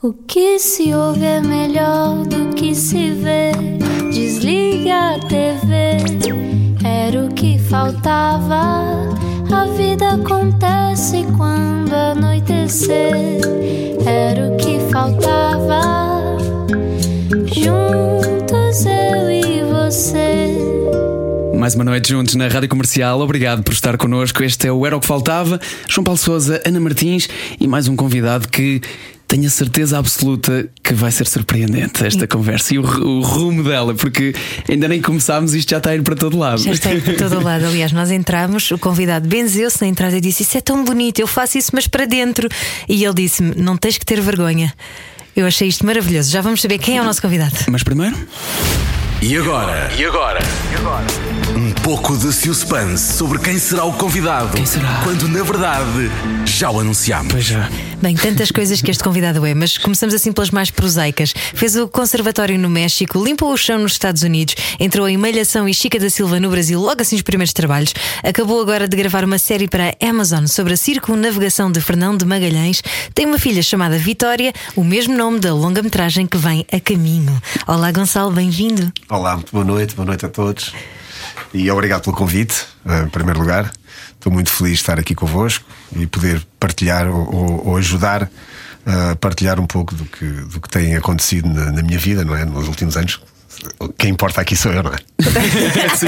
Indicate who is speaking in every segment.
Speaker 1: O que se ouve é melhor do que se vê. Desliga a TV, era o que faltava. A vida acontece quando anoitecer, era o que faltava. Juntos eu e você.
Speaker 2: Mais uma noite juntos na Rádio Comercial. Obrigado por estar connosco. Este é o Era o que Faltava. João Paulo Souza, Ana Martins e mais um convidado que tenho a certeza absoluta que vai ser surpreendente esta conversa e o, o, rumo dela, porque ainda nem começámos e isto já está a ir para todo lado.
Speaker 3: Já está a ir para todo lado. Aliás, nós entramos, o convidado benzeu-se na entrada e disse: Isso é tão bonito, eu faço isso, mas para dentro. E ele disse-me: Não tens que ter vergonha. Eu achei isto maravilhoso. Já vamos saber quem é o nosso convidado.
Speaker 2: Mas primeiro.
Speaker 4: E agora?
Speaker 5: E agora?
Speaker 4: E agora? Um pouco de suspense sobre quem será o convidado.
Speaker 2: Quem será?
Speaker 4: Quando na verdade já o anunciamos.
Speaker 2: Pois já.
Speaker 3: Bem, tantas coisas que este convidado é, mas começamos assim pelas mais prosaicas. Fez o conservatório no México, limpou o chão nos Estados Unidos, entrou em Malhação e Chica da Silva no Brasil, logo assim os primeiros trabalhos. Acabou agora de gravar uma série para a Amazon sobre a circunnavegação de Fernão de Magalhães. Tem uma filha chamada Vitória, o mesmo nome da longa-metragem que vem a caminho. Olá, Gonçalo, bem-vindo.
Speaker 6: Olá, muito boa noite, boa noite a todos. E obrigado pelo convite, eh, em primeiro lugar. Estou muito feliz de estar aqui convosco e poder partilhar ou, ou ajudar a partilhar um pouco do que, do que tem acontecido na, na minha vida, não é? Nos últimos anos, quem importa aqui sou eu, não é?
Speaker 2: Sim,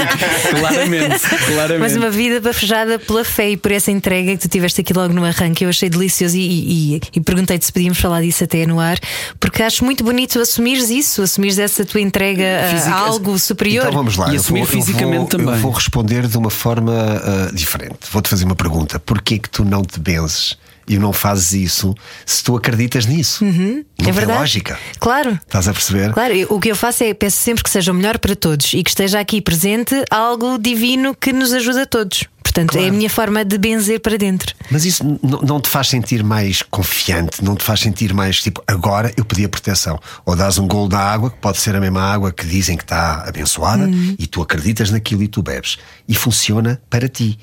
Speaker 2: claramente, claramente.
Speaker 3: Mas uma vida bafejada pela fé e por essa entrega que tu tiveste aqui logo no arranque, eu achei delicioso e, e, e perguntei-te se podíamos falar disso até no ar, porque acho muito bonito assumires isso, assumires essa tua entrega a algo superior.
Speaker 6: Então vamos lá,
Speaker 2: E assumir
Speaker 6: eu vou,
Speaker 2: fisicamente
Speaker 6: eu vou,
Speaker 2: também.
Speaker 6: Eu vou responder de uma forma uh, diferente. Vou-te fazer uma pergunta: porquê que tu não te benzes? E não fazes isso se tu acreditas nisso.
Speaker 3: Uhum,
Speaker 6: não
Speaker 3: é verdade.
Speaker 6: lógica.
Speaker 3: Claro.
Speaker 6: Estás a perceber?
Speaker 3: Claro, o que eu faço é peço sempre que seja o melhor para todos e que esteja aqui presente algo divino que nos ajuda a todos. Portanto, é a minha forma de benzer para dentro.
Speaker 6: Mas isso não te faz sentir mais confiante, não te faz sentir mais tipo, agora eu pedi a proteção. Ou dás um golo da água, que pode ser a mesma água que dizem que está abençoada, e tu acreditas naquilo e tu bebes. E funciona para ti.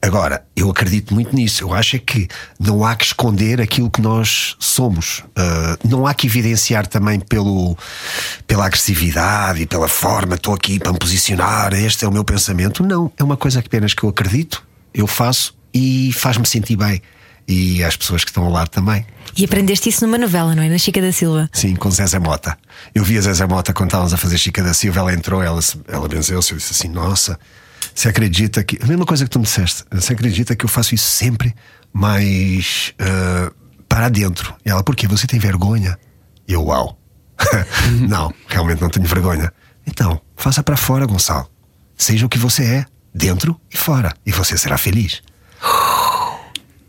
Speaker 6: Agora, eu acredito muito nisso. Eu acho é que não há que esconder aquilo que nós somos. Ah, não há que evidenciar também pelo, pela agressividade e pela forma, estou aqui para me posicionar, este é o meu pensamento. Não, é uma coisa que apenas que eu acredito, eu faço e faz-me sentir bem. E às pessoas que estão ao lado também.
Speaker 3: E aprendeste isso numa novela, não é? Na Chica da Silva.
Speaker 6: Sim, com Zezé Mota. Eu vi a Zezé Mota quando estávamos a fazer Chica da Silva, ela entrou, ela, ela benzeu-se, eu disse assim: Nossa, você acredita que. A mesma coisa que tu me disseste, você acredita que eu faço isso sempre, mas ah, para dentro. E ela, porquê? Você tem vergonha? E eu, uau. não, realmente não tenho vergonha. Então, faça para fora, Gonçalo. Seja o que você é, dentro e fora, e você será feliz.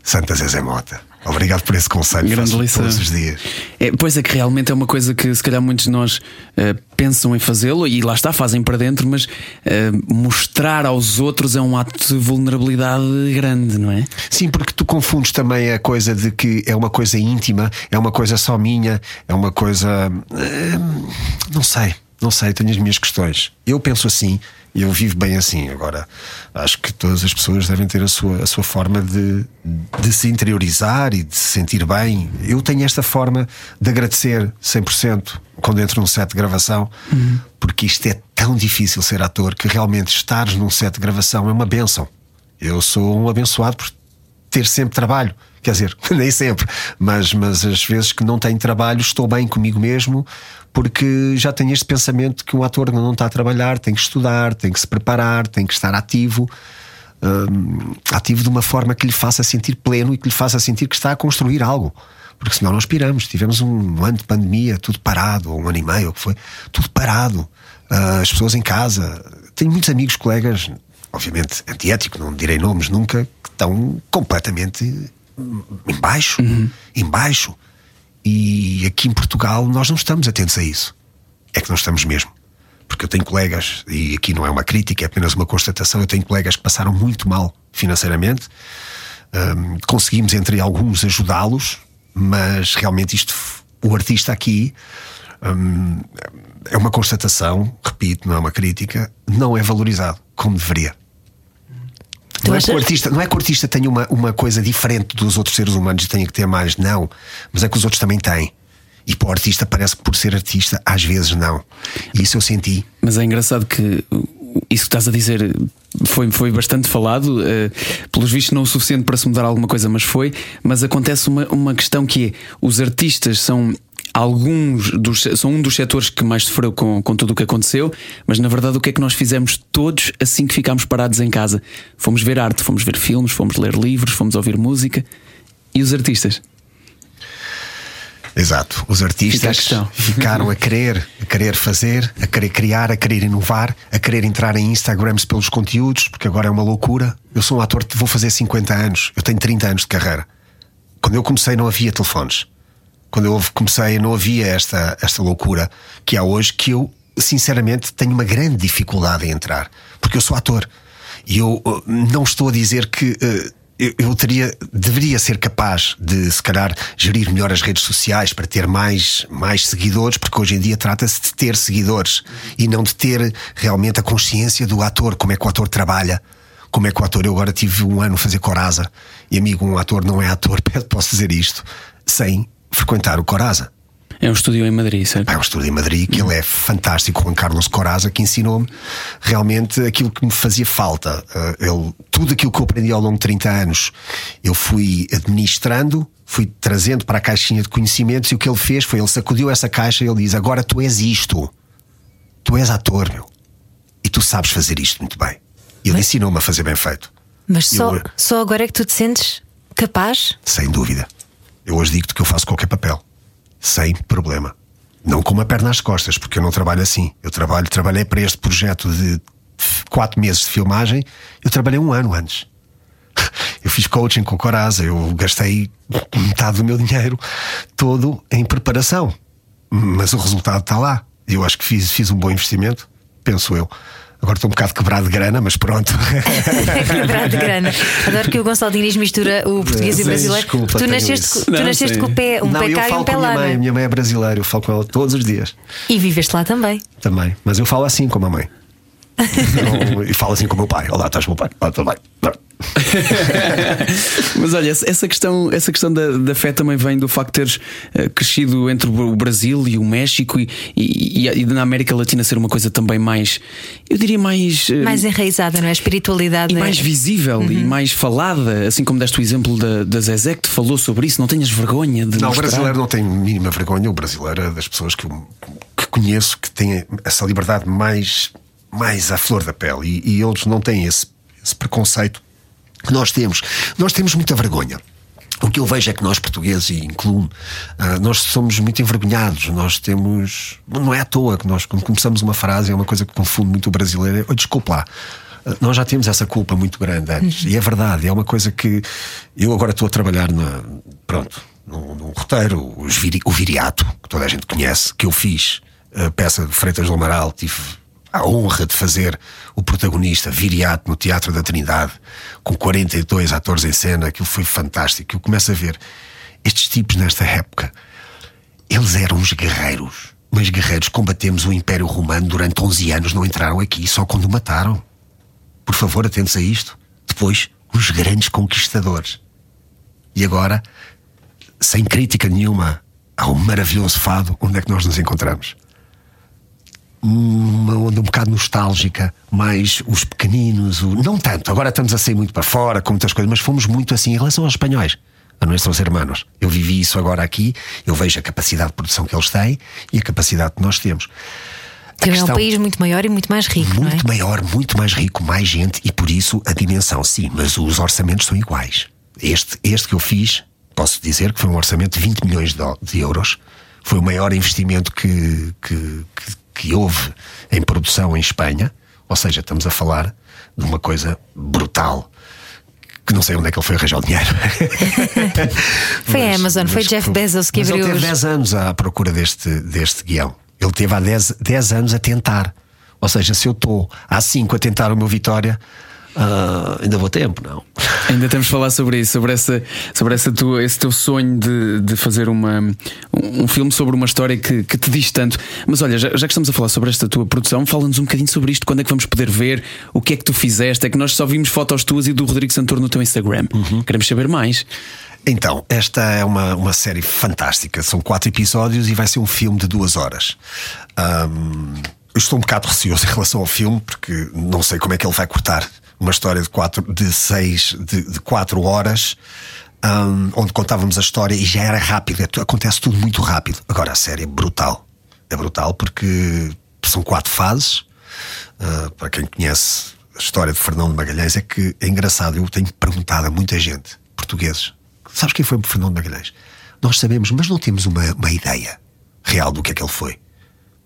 Speaker 6: Santa Zezé Mota. Obrigado por esse conselho.
Speaker 2: Grande lição.
Speaker 6: todos os dias.
Speaker 2: É, pois é que realmente é uma coisa que se calhar muitos de nós eh, pensam em fazê-lo e lá está, fazem para dentro, mas eh, mostrar aos outros é um ato de vulnerabilidade grande, não é?
Speaker 6: Sim, porque tu confundes também a coisa de que é uma coisa íntima, é uma coisa só minha, é uma coisa. hum, Não sei, não sei, tenho as minhas questões. Eu penso assim e eu vivo bem assim. Agora, acho que todas as pessoas devem ter a sua, a sua forma de, de se interiorizar e de se sentir bem. Eu tenho esta forma de agradecer 100% quando entro num set de gravação, porque isto é tão difícil ser ator que realmente estares num set de gravação é uma benção. Eu sou um abençoado por ter sempre trabalho. Quer dizer, nem sempre, mas, mas as vezes que não tenho trabalho estou bem comigo mesmo, porque já tenho este pensamento que um ator não está a trabalhar, tem que estudar, tem que se preparar, tem que estar ativo. hum, ativo de uma forma que lhe faça sentir pleno e que lhe faça sentir que está a construir algo. Porque senão nós piramos. Tivemos um ano de pandemia, tudo parado, ou um ano e meio, o que foi, tudo parado. Ah, as pessoas em casa. Tenho muitos amigos, colegas, obviamente antiético, não direi nomes nunca, que estão completamente hum, embaixo. Embaixo. E aqui em Portugal nós não estamos atentos a isso. É que não estamos mesmo. Porque eu tenho colegas, e aqui não é uma crítica, é apenas uma constatação, eu tenho colegas que passaram muito mal financeiramente. Hum, conseguimos, entre alguns, ajudá-los, mas realmente isto, o artista aqui, hum, é uma constatação, repito, não é uma crítica, não é valorizado como deveria. Não é, que o artista, não é que o artista tenha uma, uma coisa diferente dos outros seres humanos e tenha que ter mais, não. Mas é que os outros também têm. E para o artista parece que por ser artista, às vezes não. E isso eu senti.
Speaker 2: Mas é engraçado que isso que estás a dizer foi, foi bastante falado, uh, pelos vistos não o suficiente para se mudar alguma coisa, mas foi. Mas acontece uma, uma questão que é: os artistas são alguns dos, são um dos setores que mais sofreu com, com tudo o que aconteceu, mas na verdade o que é que nós fizemos todos assim que ficámos parados em casa? Fomos ver arte, fomos ver filmes, fomos ler livros, fomos ouvir música. E os artistas?
Speaker 6: Exato. Os artistas a ficaram a querer, a querer fazer, a querer criar, a querer inovar, a querer entrar em Instagrams pelos conteúdos, porque agora é uma loucura. Eu sou um ator, vou fazer 50 anos, eu tenho 30 anos de carreira. Quando eu comecei não havia telefones. Quando eu comecei não havia esta, esta loucura que há hoje, que eu, sinceramente, tenho uma grande dificuldade em entrar. Porque eu sou ator. E eu uh, não estou a dizer que. Eu, eu teria, deveria ser capaz de, se calhar, gerir melhor as redes sociais para ter mais, mais seguidores, porque hoje em dia trata-se de ter seguidores e não de ter realmente a consciência do ator, como é que o ator trabalha. Como é que o ator, eu agora tive um ano a fazer Coraza, e amigo, um ator não é ator, posso dizer isto, sem frequentar o Coraza.
Speaker 2: É um estúdio em Madrid, certo?
Speaker 6: É um estúdio em Madrid que ele é fantástico, Juan Carlos Coraza, que ensinou-me realmente aquilo que me fazia falta. Uh, ele, tudo aquilo que eu aprendi ao longo de 30 anos, eu fui administrando, fui trazendo para a caixinha de conhecimentos e o que ele fez foi ele sacudiu essa caixa e ele diz: Agora tu és isto, tu és ator, meu, e tu sabes fazer isto muito bem. Ele ensinou-me a fazer bem feito.
Speaker 3: Mas só, eu, só agora é que tu te sentes capaz?
Speaker 6: Sem dúvida. Eu hoje digo-te que eu faço qualquer papel sem problema. Não com uma perna às costas, porque eu não trabalho assim. Eu trabalho, trabalhei para este projeto de quatro meses de filmagem, eu trabalhei um ano antes. Eu fiz coaching com Coraza, eu gastei metade do meu dinheiro todo em preparação. Mas o resultado está lá. Eu acho que fiz, fiz um bom investimento, penso eu. Agora estou um bocado quebrado de grana, mas pronto.
Speaker 3: quebrado de grana. Adoro que o Gonçalo Diniz mistura o português e o brasileiro. Desculpa, tu nasceste, tu não, nasceste com o pé, um não, pé cá e um pé lá.
Speaker 6: Minha mãe, minha mãe é brasileira, eu falo com ela todos os dias.
Speaker 3: E viveste lá também?
Speaker 6: Também. Mas eu falo assim com a mãe. E falo assim com o meu pai. Olá, estás com o meu pai? Olá, tudo bem.
Speaker 2: Mas olha, essa questão, essa questão da, da fé também vem do facto de teres uh, crescido entre o Brasil e o México e, e, e, na América Latina ser uma coisa também mais, eu diria mais.
Speaker 3: Uh, mais enraizada, não é? A espiritualidade.
Speaker 2: E mais visível uhum. e mais falada, assim como deste o exemplo da, da Zezé que te falou sobre isso. Não tenhas vergonha de.
Speaker 6: Não,
Speaker 2: mostrar.
Speaker 6: o brasileiro não tem mínima vergonha. O brasileiro é das pessoas que, que conheço que têm essa liberdade mais, mais à flor da pele e, e eles não têm esse, esse preconceito que nós temos. Nós temos muita vergonha. O que eu vejo é que nós, portugueses, e incluo uh, nós somos muito envergonhados. Nós temos. Não é à toa que nós, quando começamos uma frase, é uma coisa que confunde muito o brasileiro. É, oh, desculpa lá. Uh, nós já temos essa culpa muito grande antes. E é verdade, é uma coisa que. Eu agora estou a trabalhar na. Pronto, num, num roteiro, o Viriato, que toda a gente conhece, que eu fiz. A peça de Freitas do Amaral, tive a honra de fazer o protagonista Viriato no Teatro da Trindade, com 42 atores em cena, aquilo foi fantástico. Eu começo a ver estes tipos nesta época, eles eram uns guerreiros. Mas guerreiros combatemos o Império Romano durante 11 anos, não entraram aqui só quando mataram. Por favor, atentos a isto. Depois, os grandes conquistadores. E agora, sem crítica nenhuma ao maravilhoso fado, onde é que nós nos encontramos? Uma onda um bocado nostálgica, mais os pequeninos, o... não tanto, agora estamos a sair muito para fora com muitas coisas, mas fomos muito assim em relação aos espanhóis, a nossos irmãos. Eu vivi isso agora aqui, eu vejo a capacidade de produção que eles têm e a capacidade que nós temos.
Speaker 3: Questão, é um país muito maior e muito mais rico.
Speaker 6: Muito
Speaker 3: é?
Speaker 6: maior, muito mais rico, mais gente e por isso a dimensão, sim, mas os orçamentos são iguais. Este, este que eu fiz, posso dizer que foi um orçamento de 20 milhões de, de euros. Foi o maior investimento que, que, que que houve em produção em Espanha, ou seja, estamos a falar de uma coisa brutal. Que não sei onde é que ele foi arranjar o dinheiro.
Speaker 3: foi mas, a Amazon, foi Jeff Bezos que
Speaker 6: mas
Speaker 3: abriu.
Speaker 6: Ele teve 10 anos à procura deste, deste guião. Ele teve há 10, 10 anos a tentar. Ou seja, se eu estou há 5 a tentar o meu Vitória, Uh, ainda vou tempo, não?
Speaker 2: Ainda temos de falar sobre isso, sobre, essa, sobre essa tua, esse teu sonho de, de fazer uma, um, um filme sobre uma história que, que te diz tanto. Mas olha, já, já que estamos a falar sobre esta tua produção, fala-nos um bocadinho sobre isto. Quando é que vamos poder ver? O que é que tu fizeste? É que nós só vimos fotos tuas e do Rodrigo Santoro no teu Instagram. Uhum. Queremos saber mais.
Speaker 6: Então, esta é uma, uma série fantástica. São quatro episódios e vai ser um filme de duas horas. Ahm, eu estou um bocado receoso em relação ao filme, porque não sei como é que ele vai cortar uma história de quatro, de seis, de, de quatro horas. ahm, onde contávamos a história e já era rápido, é acontece tudo muito rápido. Agora a série é brutal. É brutal porque são quatro fases. Ah, para quem conhece a história de Fernão de Magalhães, é que é engraçado. Eu tenho perguntado a muita gente, portugueses, sabes quem foi Fernão de Magalhães? Nós sabemos, mas não temos uma, uma ideia real do que é que ele foi.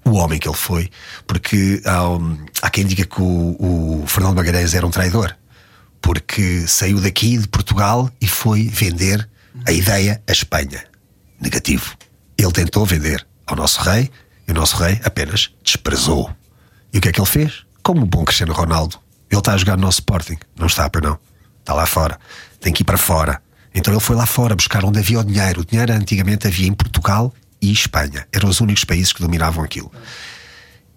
Speaker 6: O homem que ele foi, porque há, um- há quem diga que o, o Fernão de Magalhães era um traidor, porque saiu daqui de Portugal e foi vender a ideia à Espanha. Negativo. Ele tentou vender ao nosso rei e o nosso rei apenas desprezou. E o que é que ele fez? Como o bom Cristiano Ronaldo. Ele está a jogar no nosso Sporting. Não está, pois não. Está lá fora. Tem que ir para fora. Então ele foi lá fora buscar onde havia o dinheiro. O dinheiro antigamente havia em Portugal e Espanha. Eram os únicos países que dominavam aquilo.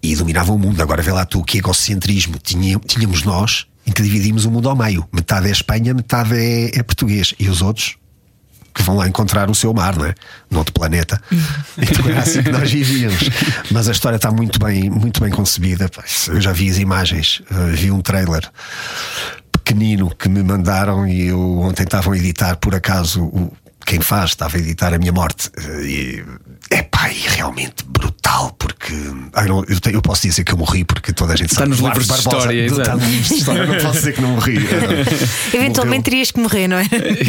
Speaker 6: E dominavam o mundo. Agora vê lá tu que egocentrismo tínhamos nós em que dividimos o mundo ao meio. Metade é Espanha, metade é, é português. E os outros que vão lá encontrar o seu mar, não é? No outro planeta. Então era assim que nós vivíamos. Mas a história está muito bem, muito bem concebida. Eu já vi as imagens, eh, vi um trailer pequenino que me mandaram e eu ontem estavam a editar, por acaso, o, quem faz estava a editar a minha morte. Eh, E é pá, e realmente brutal, porque ai, não, eu, tenho- eu posso dizer que eu morri porque toda a gente
Speaker 2: Está
Speaker 6: sabe
Speaker 2: nos livros de
Speaker 6: Barbosa-
Speaker 2: história,
Speaker 6: Está nos livros de história, eu não posso dizer que não morri. Eh,
Speaker 3: Eventualmente
Speaker 6: morreu-
Speaker 3: terias que morrer, não é?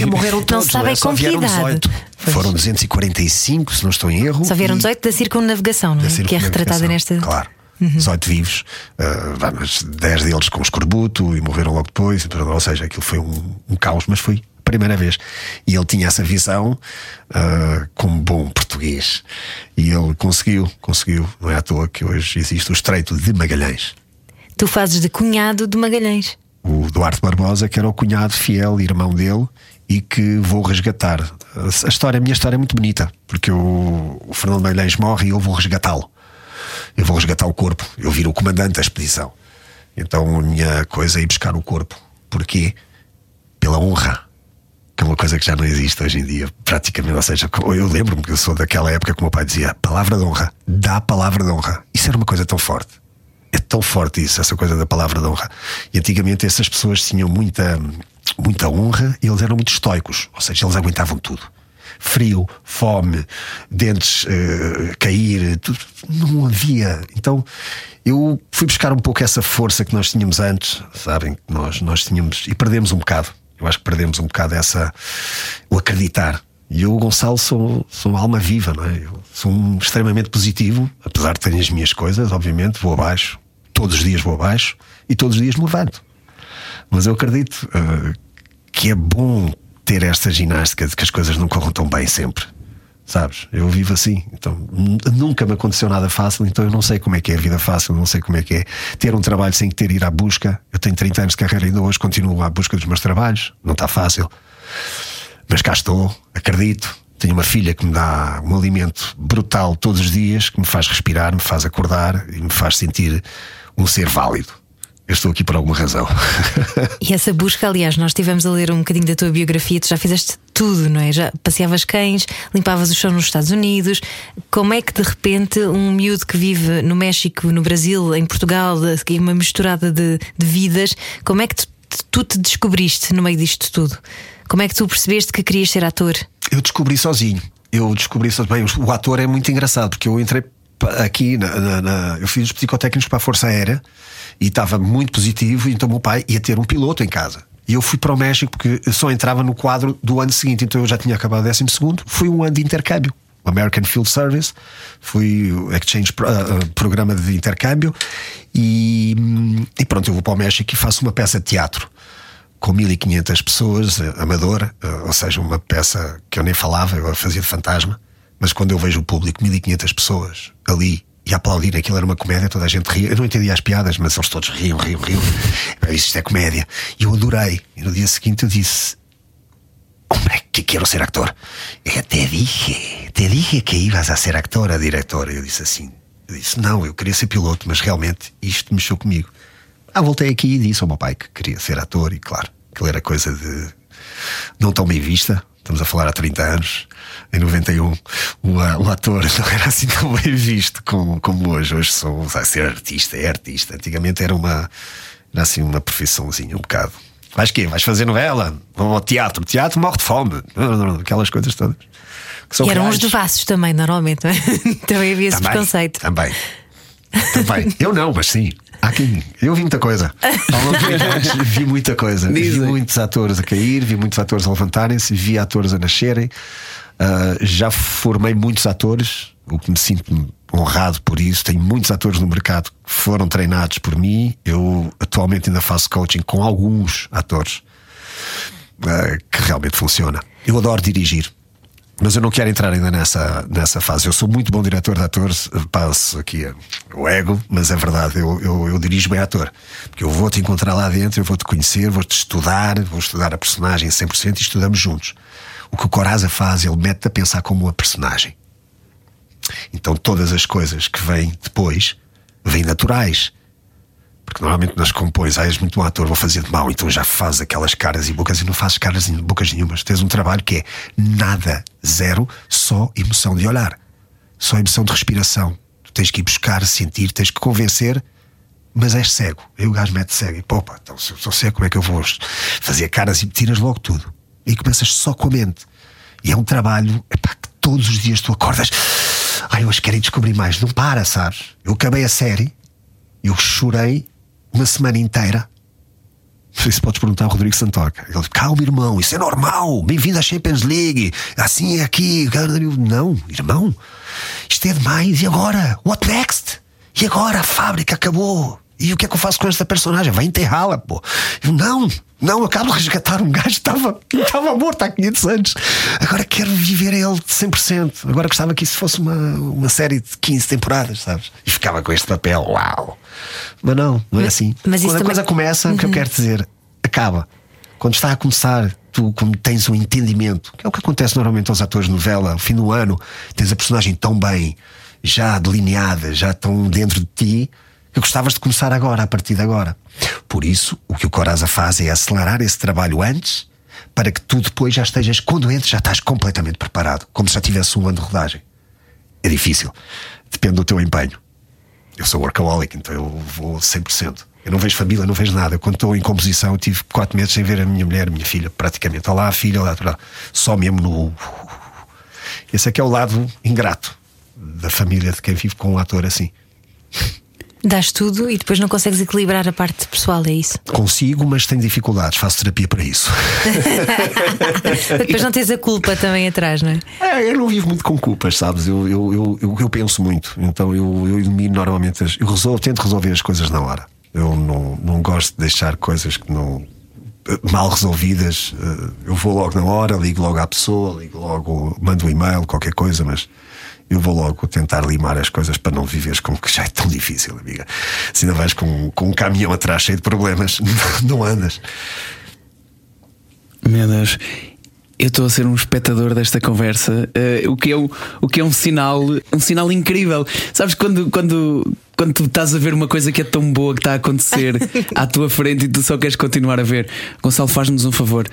Speaker 6: Morreram
Speaker 3: Não
Speaker 6: todos,
Speaker 3: se sabe
Speaker 6: é?
Speaker 3: com que
Speaker 6: vieram
Speaker 3: idade.
Speaker 6: 18.
Speaker 3: Pois.
Speaker 6: Foram 245, se não estou em erro.
Speaker 3: Só vieram
Speaker 6: e-
Speaker 3: 18 da circunnavegação, não é? Que é retratada nesta.
Speaker 6: Claro. 18 vivos, uh, vá, mas 10 deles com escorbuto e morreram logo depois. e, Ou seja, aquilo foi um, um caos, mas foi primeira vez. E ele tinha essa visão uh, como bom português. E ele conseguiu, conseguiu. Não é à toa que hoje existe o Estreito de Magalhães.
Speaker 3: Tu fazes de cunhado de Magalhães.
Speaker 6: o Duarte Barbosa, que era o cunhado fiel, irmão dele, e que vou resgatar. A história, a minha história é muito bonita, porque o, o Fernando Magalhães morre e eu vou resgatá-lo. Eu vou resgatar o corpo, eu viro o comandante da expedição. Então a minha coisa é ir buscar o corpo. Porquê? Pela honra. Que é uma coisa que já não existe hoje em dia, praticamente. Ou seja, eu lembro-me que eu sou daquela época que o meu pai dizia: palavra de honra, dá palavra de honra. Isso era uma coisa tão forte. É tão forte isso, essa coisa da palavra de honra. E antigamente essas pessoas tinham muita, muita honra e eles eram muito estoicos, ou seja, eles aguentavam tudo. Frio, fome, dentes eh, cair, tudo, não havia. Então eu fui buscar um pouco essa força que nós tínhamos antes, sabem? Nós, nós tínhamos e perdemos um bocado. Eu acho que perdemos um bocado essa. o acreditar. E eu, Gonçalo, sou, sou alma viva, não é? Eu sou um extremamente positivo, apesar de ter as minhas coisas, obviamente, vou abaixo, todos os dias vou abaixo e todos os dias me levanto. Mas eu acredito eh, que é bom ter esta ginástica de que as coisas não corram tão bem sempre. Sabes? Eu vivo assim. Então nunca me aconteceu nada fácil, então eu não sei como é que é a vida fácil, não sei como é que é ter um trabalho sem ter ir à busca. Eu tenho 30 anos de carreira ainda hoje, continuo à busca dos meus trabalhos, não está fácil. Mas cá estou, acredito. Tenho uma filha que me dá um alimento brutal todos os dias, que me faz respirar, me faz acordar e me faz sentir um ser válido. Eu estou aqui por alguma razão.
Speaker 3: E essa busca, aliás, nós estivemos a ler um bocadinho da tua biografia, tu já fizeste tudo, não é? Já passeavas cães, limpavas o chão nos Estados Unidos. Como é que de repente um miúdo que vive no México, no Brasil, em Portugal, uma misturada de, de vidas, como é que tu, tu te descobriste no meio disto tudo? Como é que tu percebeste que querias ser ator?
Speaker 6: Eu descobri sozinho. Eu descobri sozinho. Bem, o ator é muito engraçado porque eu entrei aqui na, na- na- eu fiz os psicotécnicos para a Força Aérea e estava muito positivo. Então meu pai ia ter um piloto em casa. E eu fui para o México porque só entrava no quadro do ano seguinte. Então eu já tinha acabado o décimo segundo. Fui um ano de intercâmbio. American Field Service, fui Exchange ah, Programa de Intercâmbio e, e pronto, eu vou para o México e faço uma peça de teatro com 1500 pessoas, eh, amadora, eh, ou seja, uma peça que eu nem falava, eu fazia de fantasma, mas quando eu vejo o público, 1500 pessoas ali e aplaudir, aquilo era uma comédia, toda a gente ria. Eu não entendia as piadas, mas eles todos riam, riam, riam. Eu disse, isto é comédia. E eu adorei. E no dia seguinte eu disse: Hombre, que quero ser actor. Eu te dije, te dije que ibas a ser actor, a diretora. Eu disse assim: Eu disse, não, eu queria ser piloto, mas realmente isto mexeu comigo. Ah, voltei aqui e disse ao meu pai que queria ser ator, e claro, aquilo era coisa de não tão bem vista. Estamos a falar há 30 anos. Em 91, o, o ator não era assim tão bem visto como, como hoje. Hoje sou, vai ser artista, é artista. Antigamente era uma, era assim uma profissãozinha, um bocado. Vais quê? Vais fazer novela? Vão ao teatro. Teatro morre de fome. Aquelas coisas todas. Que
Speaker 3: E eram
Speaker 6: reais.
Speaker 3: os devassos também, normalmente, não é? Também havia esse
Speaker 6: Também,
Speaker 3: preconceito.
Speaker 6: Também. Também. Eu não, mas sim. Há quem. Eu vi muita coisa. Ao longo dos anos, vi muita coisa. Vi
Speaker 2: Dizem.
Speaker 6: muitos atores a cair, vi muitos atores a levantarem-se, vi atores a nascerem. Ah, já formei muitos atores, o que me sinto honrado por isso. Tenho muitos atores no mercado que foram treinados por mim. Eu atualmente ainda faço coaching com alguns atores ah, que realmente funciona. Eu adoro dirigir. Mas eu não quero entrar ainda nessa, nessa fase. Eu sou muito bom diretor de atores, passo aqui eh, o ego, mas é verdade, eu, eu, eu dirijo bem ator. Porque eu vou-te encontrar lá dentro, eu vou-te conhecer, vou-te estudar, vou estudar a personagem 100% e estudamos juntos. O que o Coraza faz, ele mete-te a pensar como a personagem. Então todas as coisas que vêm depois vêm naturais. Porque normalmente nas compões, ah, és muito bom ator, vou fazer de mal, então já fazes aquelas caras e bocas e não fazes caras e bocas nenhumas. Tens um trabalho que é nada, zero, só emoção de olhar, só emoção de respiração. Tu tens que ir buscar, sentir, tens que convencer, mas és cego. Aí o gajo mete cego e pô, pá, então se eu sou cego, como é que eu vou fazer caras e tiras logo tudo? E começas só com a mente. E é um trabalho epá, que todos os dias tu acordas. Ai, hoje quero ir descobrir mais. Não para, sabes? Eu acabei a série, eu chorei uma semana inteira. Isso podes perguntar ao Rodrigo Santoca. Ele diz: Calma, irmão, isso é normal. Bem-vindo à Champions League. Assim é aqui. Não, irmão, isto é demais. E agora? What next? E agora? A fábrica acabou. E o que é que eu faço com esta personagem? Vai enterrá-la, pô. Eu, não, não, eu acabo de resgatar um gajo que estava, estava morto há 500 anos. Agora quero viver ele de 100%. Agora gostava que isso fosse uma, uma série de 15 temporadas, sabes? E ficava com este papel, uau. Mas não, não é assim.
Speaker 3: mas
Speaker 6: Quando a
Speaker 3: também-
Speaker 6: coisa começa, o que eu quero dizer, acaba. Quando está a começar, tu como tens um entendimento, que é o que acontece normalmente aos atores de novela, ao fim do ano, tens a personagem tão bem, já delineada, já tão dentro de ti, que gostavas de começar agora, a partir de agora. Por isso, o que o Coraza faz é acelerar esse trabalho antes, para que tu depois já estejas, quando entres, já estás completamente preparado, como se já tivesse um ano de rodagem. É difícil. Depende do teu empenho. Eu sou workaholic, então eu vou 100%. Eu não vejo família, não vejo nada. Quando estou em composição, tive quatro meses sem ver a minha mulher, a minha filha, praticamente. Olá, filha, olá, olá. Só mesmo no. Esse é que é o lado ingrato da família de quem vive com um ator assim.
Speaker 3: Dás tudo e depois não consegues equilibrar a parte pessoal, é isso?
Speaker 6: Consigo, mas tenho dificuldades. Faço terapia para isso.
Speaker 3: depois não tens a culpa também atrás, não é?
Speaker 6: É, eu não vivo muito com culpas, sabes? Eu, eu, eu, eu, penso muito. Então eu, eu elimino normalmente. As, eu resolvo, tento resolver as coisas na hora. Eu não, não gosto de deixar coisas que não. mal resolvidas. Eh, Eu vou logo na hora, ligo logo à pessoa, ligo logo, mando um e-mail, qualquer coisa, mas. Eu vou logo tentar limar as coisas para não viveres com que já é tão difícil, amiga. Se ainda vais com, com um caminhão atrás cheio de problemas, não andas.
Speaker 2: Meu Deus. Eu estou a ser um espectador desta conversa, eh, o, que é o, o que é um sinal, um sinal incrível. Sabes quando, quando, quando tu estás a ver uma coisa que é tão boa que está a acontecer à tua frente e tu só queres continuar a ver? Gonçalo, faz-nos um favor.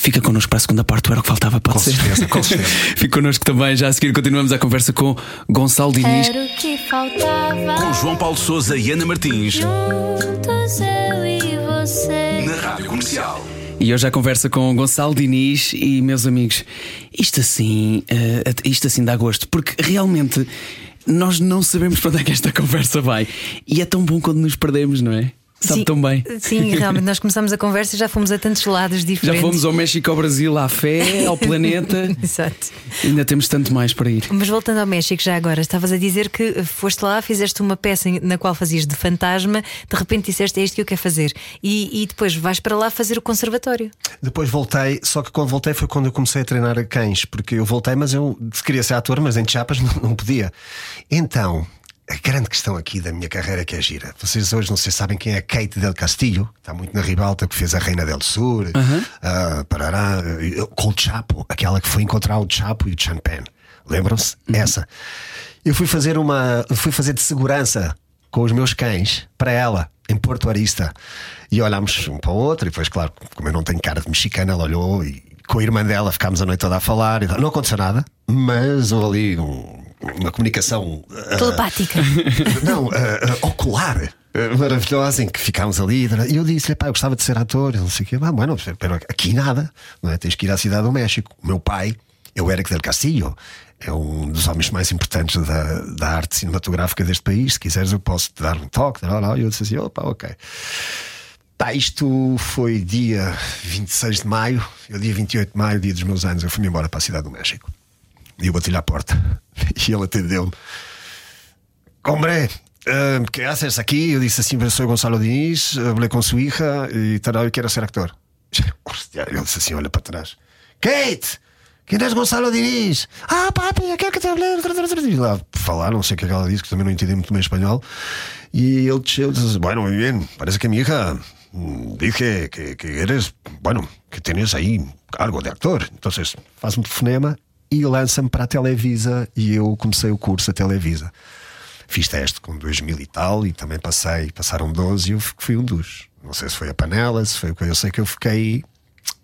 Speaker 2: Fica connosco para a segunda parte, era o que faltava, pode
Speaker 6: Com
Speaker 2: ser?
Speaker 6: certeza, com certeza.
Speaker 2: Fica connosco também, já a seguir continuamos a conversa com Gonçalo Diniz.
Speaker 1: Era o que faltava.
Speaker 4: Com João Paulo Souza e Ana Martins.
Speaker 1: Juntos eu e você.
Speaker 4: Na Rádio Comercial.
Speaker 2: E hoje a conversa com Gonçalo Diniz e meus amigos. Isto assim, eh, isto assim dá gosto, porque realmente nós não sabemos para onde é que esta conversa vai. E é tão bom quando nos perdemos, não é? Sabe
Speaker 3: Sim,
Speaker 2: tão bem.
Speaker 3: Sim, realmente nós começamos a conversa e já fomos a tantos lados
Speaker 2: Já
Speaker 3: diferentes.
Speaker 2: fomos ao México, ao Brasil, à fé, ao planeta.
Speaker 3: Exato.
Speaker 2: Ainda temos tanto mais para ir.
Speaker 3: Mas voltando ao México, já agora, estavas a dizer que foste lá, fizeste uma peça na qual fazias de fantasma, de repente disseste é isto que eu quero fazer. E, e depois vais para lá fazer o conservatório.
Speaker 6: Depois voltei, só que quando voltei foi quando eu comecei a treinar cães, porque eu voltei, mas eu queria ser ator, mas em Chapas não, não podia. Então, a grande questão aqui da minha carreira que é gira. Vocês hoje não sei se sabem quem é Kate del Castillo, está muito na ribalta, que fez a Reina del Sur, ah, parará, eh, com o Chapo, aquela que foi encontrar o Chapo e o Champagne. Lembram-se? Essa. Eu fui fazer uma. fui fazer de segurança com os meus cães para ela, em Porto Arista. E olhámos um para o outro, e depois, claro, como eu não tenho cara de mexicana, ela olhou e com a irmã dela ficámos a noite toda a falar. Não aconteceu nada, mas houve ali um, uma comunicação. uh,
Speaker 3: Telepática.
Speaker 6: não, uh, uh, ocular. uh, Maravilhosa, em que ficámos ali. E eu disse-lhe, pá, eu gostava de ser ator, não sei o quê. Ah, bueno, aqui nada, não é? Tens que ir à cidade do México. O meu pai é o Eric del Castillo, é um dos homens mais importantes da, da arte cinematográfica deste país. Se quiseres, eu posso te dar um toque. E eu disse assim: opa, ok. Tá, isto foi dia 26 de maio, eu dia 28 de maio, dia dos meus anos, eu fui-me embora para a cidade do México. E eu bati-lhe à porta. E ele atendeu-me. Hombre, eh, ¿qué haces aquí? Yo dije, siempre soy Gonzalo Diniz, hablé con su hija y tal, y quiero ser actor. Yo dije así, olha para atrás. Kate! Quem és Gonçalo Diniz? Ah, papi, eu quero que te hable. E lá falar, não sei o que é que ela disse, que também não entendi muito bem espanhol. E ele desceu e disse: Bueno, muy bien, parece que mi hija mm, dije que, que eres, bueno, que tienes aí algo de actor. Entonces, faz um telefonema e lança-me para a Televisa. E eu comecei o curso a Televisa. Fiz teste com 2000 e tal e também passei, passaram 12 e eu fui um dos. Não sei se foi a panela, se foi o que eu sei que eu fiquei.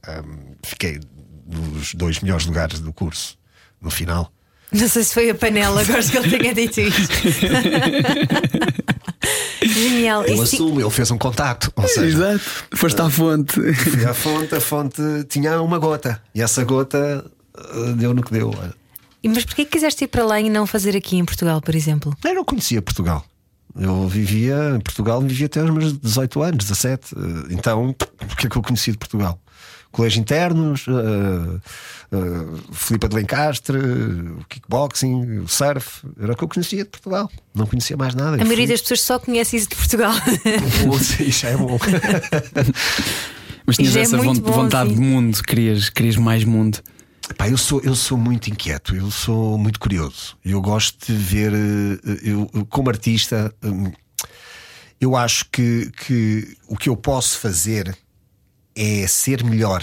Speaker 6: hum, fiquei nos dois melhores lugares do curso no final.
Speaker 3: Não sei se foi a panela, gosto que ele tenha dito isto. Genial.
Speaker 6: Eu
Speaker 3: Isso-
Speaker 6: assumo, ele fez um contacto. Ou seja,
Speaker 2: Exato. Foste à fonte.
Speaker 6: fui à fonte, a fonte tinha uma gota e essa gota eh, deu no que deu.
Speaker 3: Mas porquê que quiseste ir para lá e não fazer aqui em Portugal, por exemplo?
Speaker 6: Eu não conhecia Portugal. Eu vivia em Portugal, vivia até aos meus 18 anos, 17. eh, Então, o que é que eu conhecia de Portugal? Colégios internos, uh, uh, Filipa de Lencastre, o kickboxing, o surf, era o que eu conhecia de Portugal. Não conhecia mais nada.
Speaker 3: A maioria das pessoas só conhece isso de Portugal.
Speaker 6: Isso é bom.
Speaker 2: Mas tinhas
Speaker 3: é
Speaker 2: essa
Speaker 3: bom,
Speaker 2: vontade
Speaker 3: sim.
Speaker 2: de mundo, querias, querias mais mundo.
Speaker 6: Pá, eu sou, eu sou muito inquieto, eu sou muito curioso. Eu gosto de ver, eh, eu, eu, como artista, hum, eu acho que, que o que eu posso fazer é ser melhor,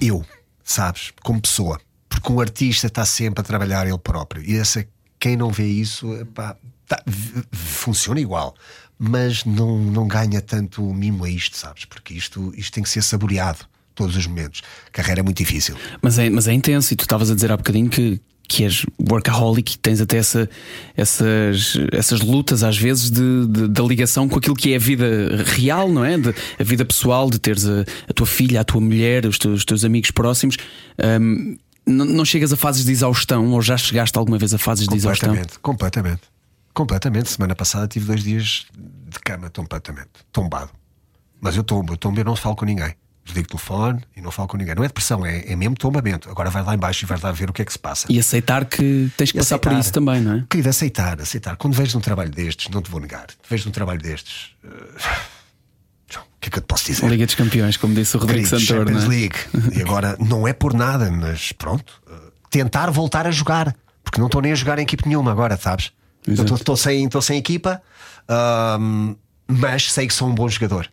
Speaker 6: eu, sabes, como pessoa. Porque um artista está sempre a trabalhar ele próprio. E essa, quem não vê isso, epá, tá- funciona igual. Mas não, não ganha tanto mimo a isto, sabes? Porque isto, isto tem que ser saboreado todos os momentos. Carreira é muito difícil.
Speaker 2: Mas é, mas é intenso, e tu estavas a dizer há bocadinho que, que és workaholic e tens até essa, essas, essas lutas às vezes de, de- da ligação com aquilo que é a vida real, não é? De, a vida pessoal, de teres a, a tua filha, a tua mulher, os teus, os teus amigos próximos. Hum, não, chegas a fases de exaustão, ou já chegaste alguma vez a fases de exaustão?
Speaker 6: Completamente, completamente. Semana passada tive dois dias de cama completamente, tombado. Mas eu tombo, eu tombo e não falo com ninguém. Desligo o telefone e não falo com ninguém. Não é depressão, é, é mesmo tombamento. Agora vai lá embaixo e vais lá ver o que é que se passa.
Speaker 2: E aceitar que tens que
Speaker 6: E
Speaker 2: passar por
Speaker 6: aceitar.
Speaker 2: isso também, não é?
Speaker 6: Querido, aceitar, aceitar. Quando vejo um trabalho destes, não te vou negar. Vejo um trabalho destes. João, O que é que eu te posso dizer?
Speaker 2: Liga dos Campeões, como disse o Rodrigo
Speaker 6: Querido,
Speaker 2: Santoro,
Speaker 6: Champions
Speaker 2: não é?
Speaker 6: League. E agora não é por nada, mas pronto. eh, Tentar voltar a jogar. Porque não estou nem a jogar em equipe nenhuma agora, sabes?
Speaker 2: Exato.
Speaker 6: Estou sem, estou sem equipa, mas sei que sou um bom jogador.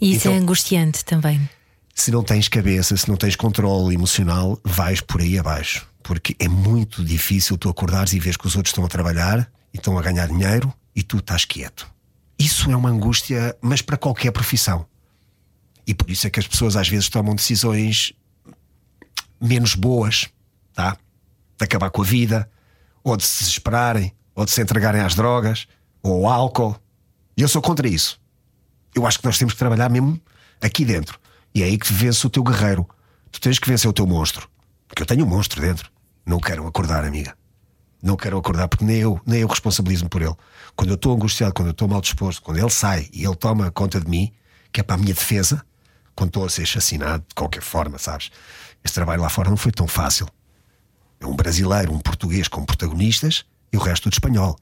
Speaker 3: E isso
Speaker 6: Então-
Speaker 3: é angustiante também.
Speaker 6: Se não tens cabeça, se não tens controle emocional, vais por aí abaixo. Porque é muito difícil tu acordares e vês que os outros estão a trabalhar e estão a ganhar dinheiro e tu estás quieto. Isso é uma angústia, mas para qualquer profissão. E por isso é que as pessoas às vezes tomam decisões menos boas, tá? De acabar com a vida, ou de se desesperarem, ou de se entregarem às drogas, ou ao álcool. E eu sou contra isso. Eu acho que nós temos que trabalhar mesmo aqui dentro. E é aí que vence o teu guerreiro. Tu tens que vencer o teu monstro. Porque eu tenho um monstro dentro. Não quero acordar, amiga. Não quero acordar porque nem eu, nem eu responsabilizo-me por ele. Quando eu estou angustiado, quando eu estou mal disposto, quando ele sai e ele toma conta de mim, que é para a minha defesa, quando estou a ser assassinado de qualquer forma, sabes? Esse trabalho lá fora não foi tão fácil. É um brasileiro, um português como protagonistas e o resto tudo espanhol.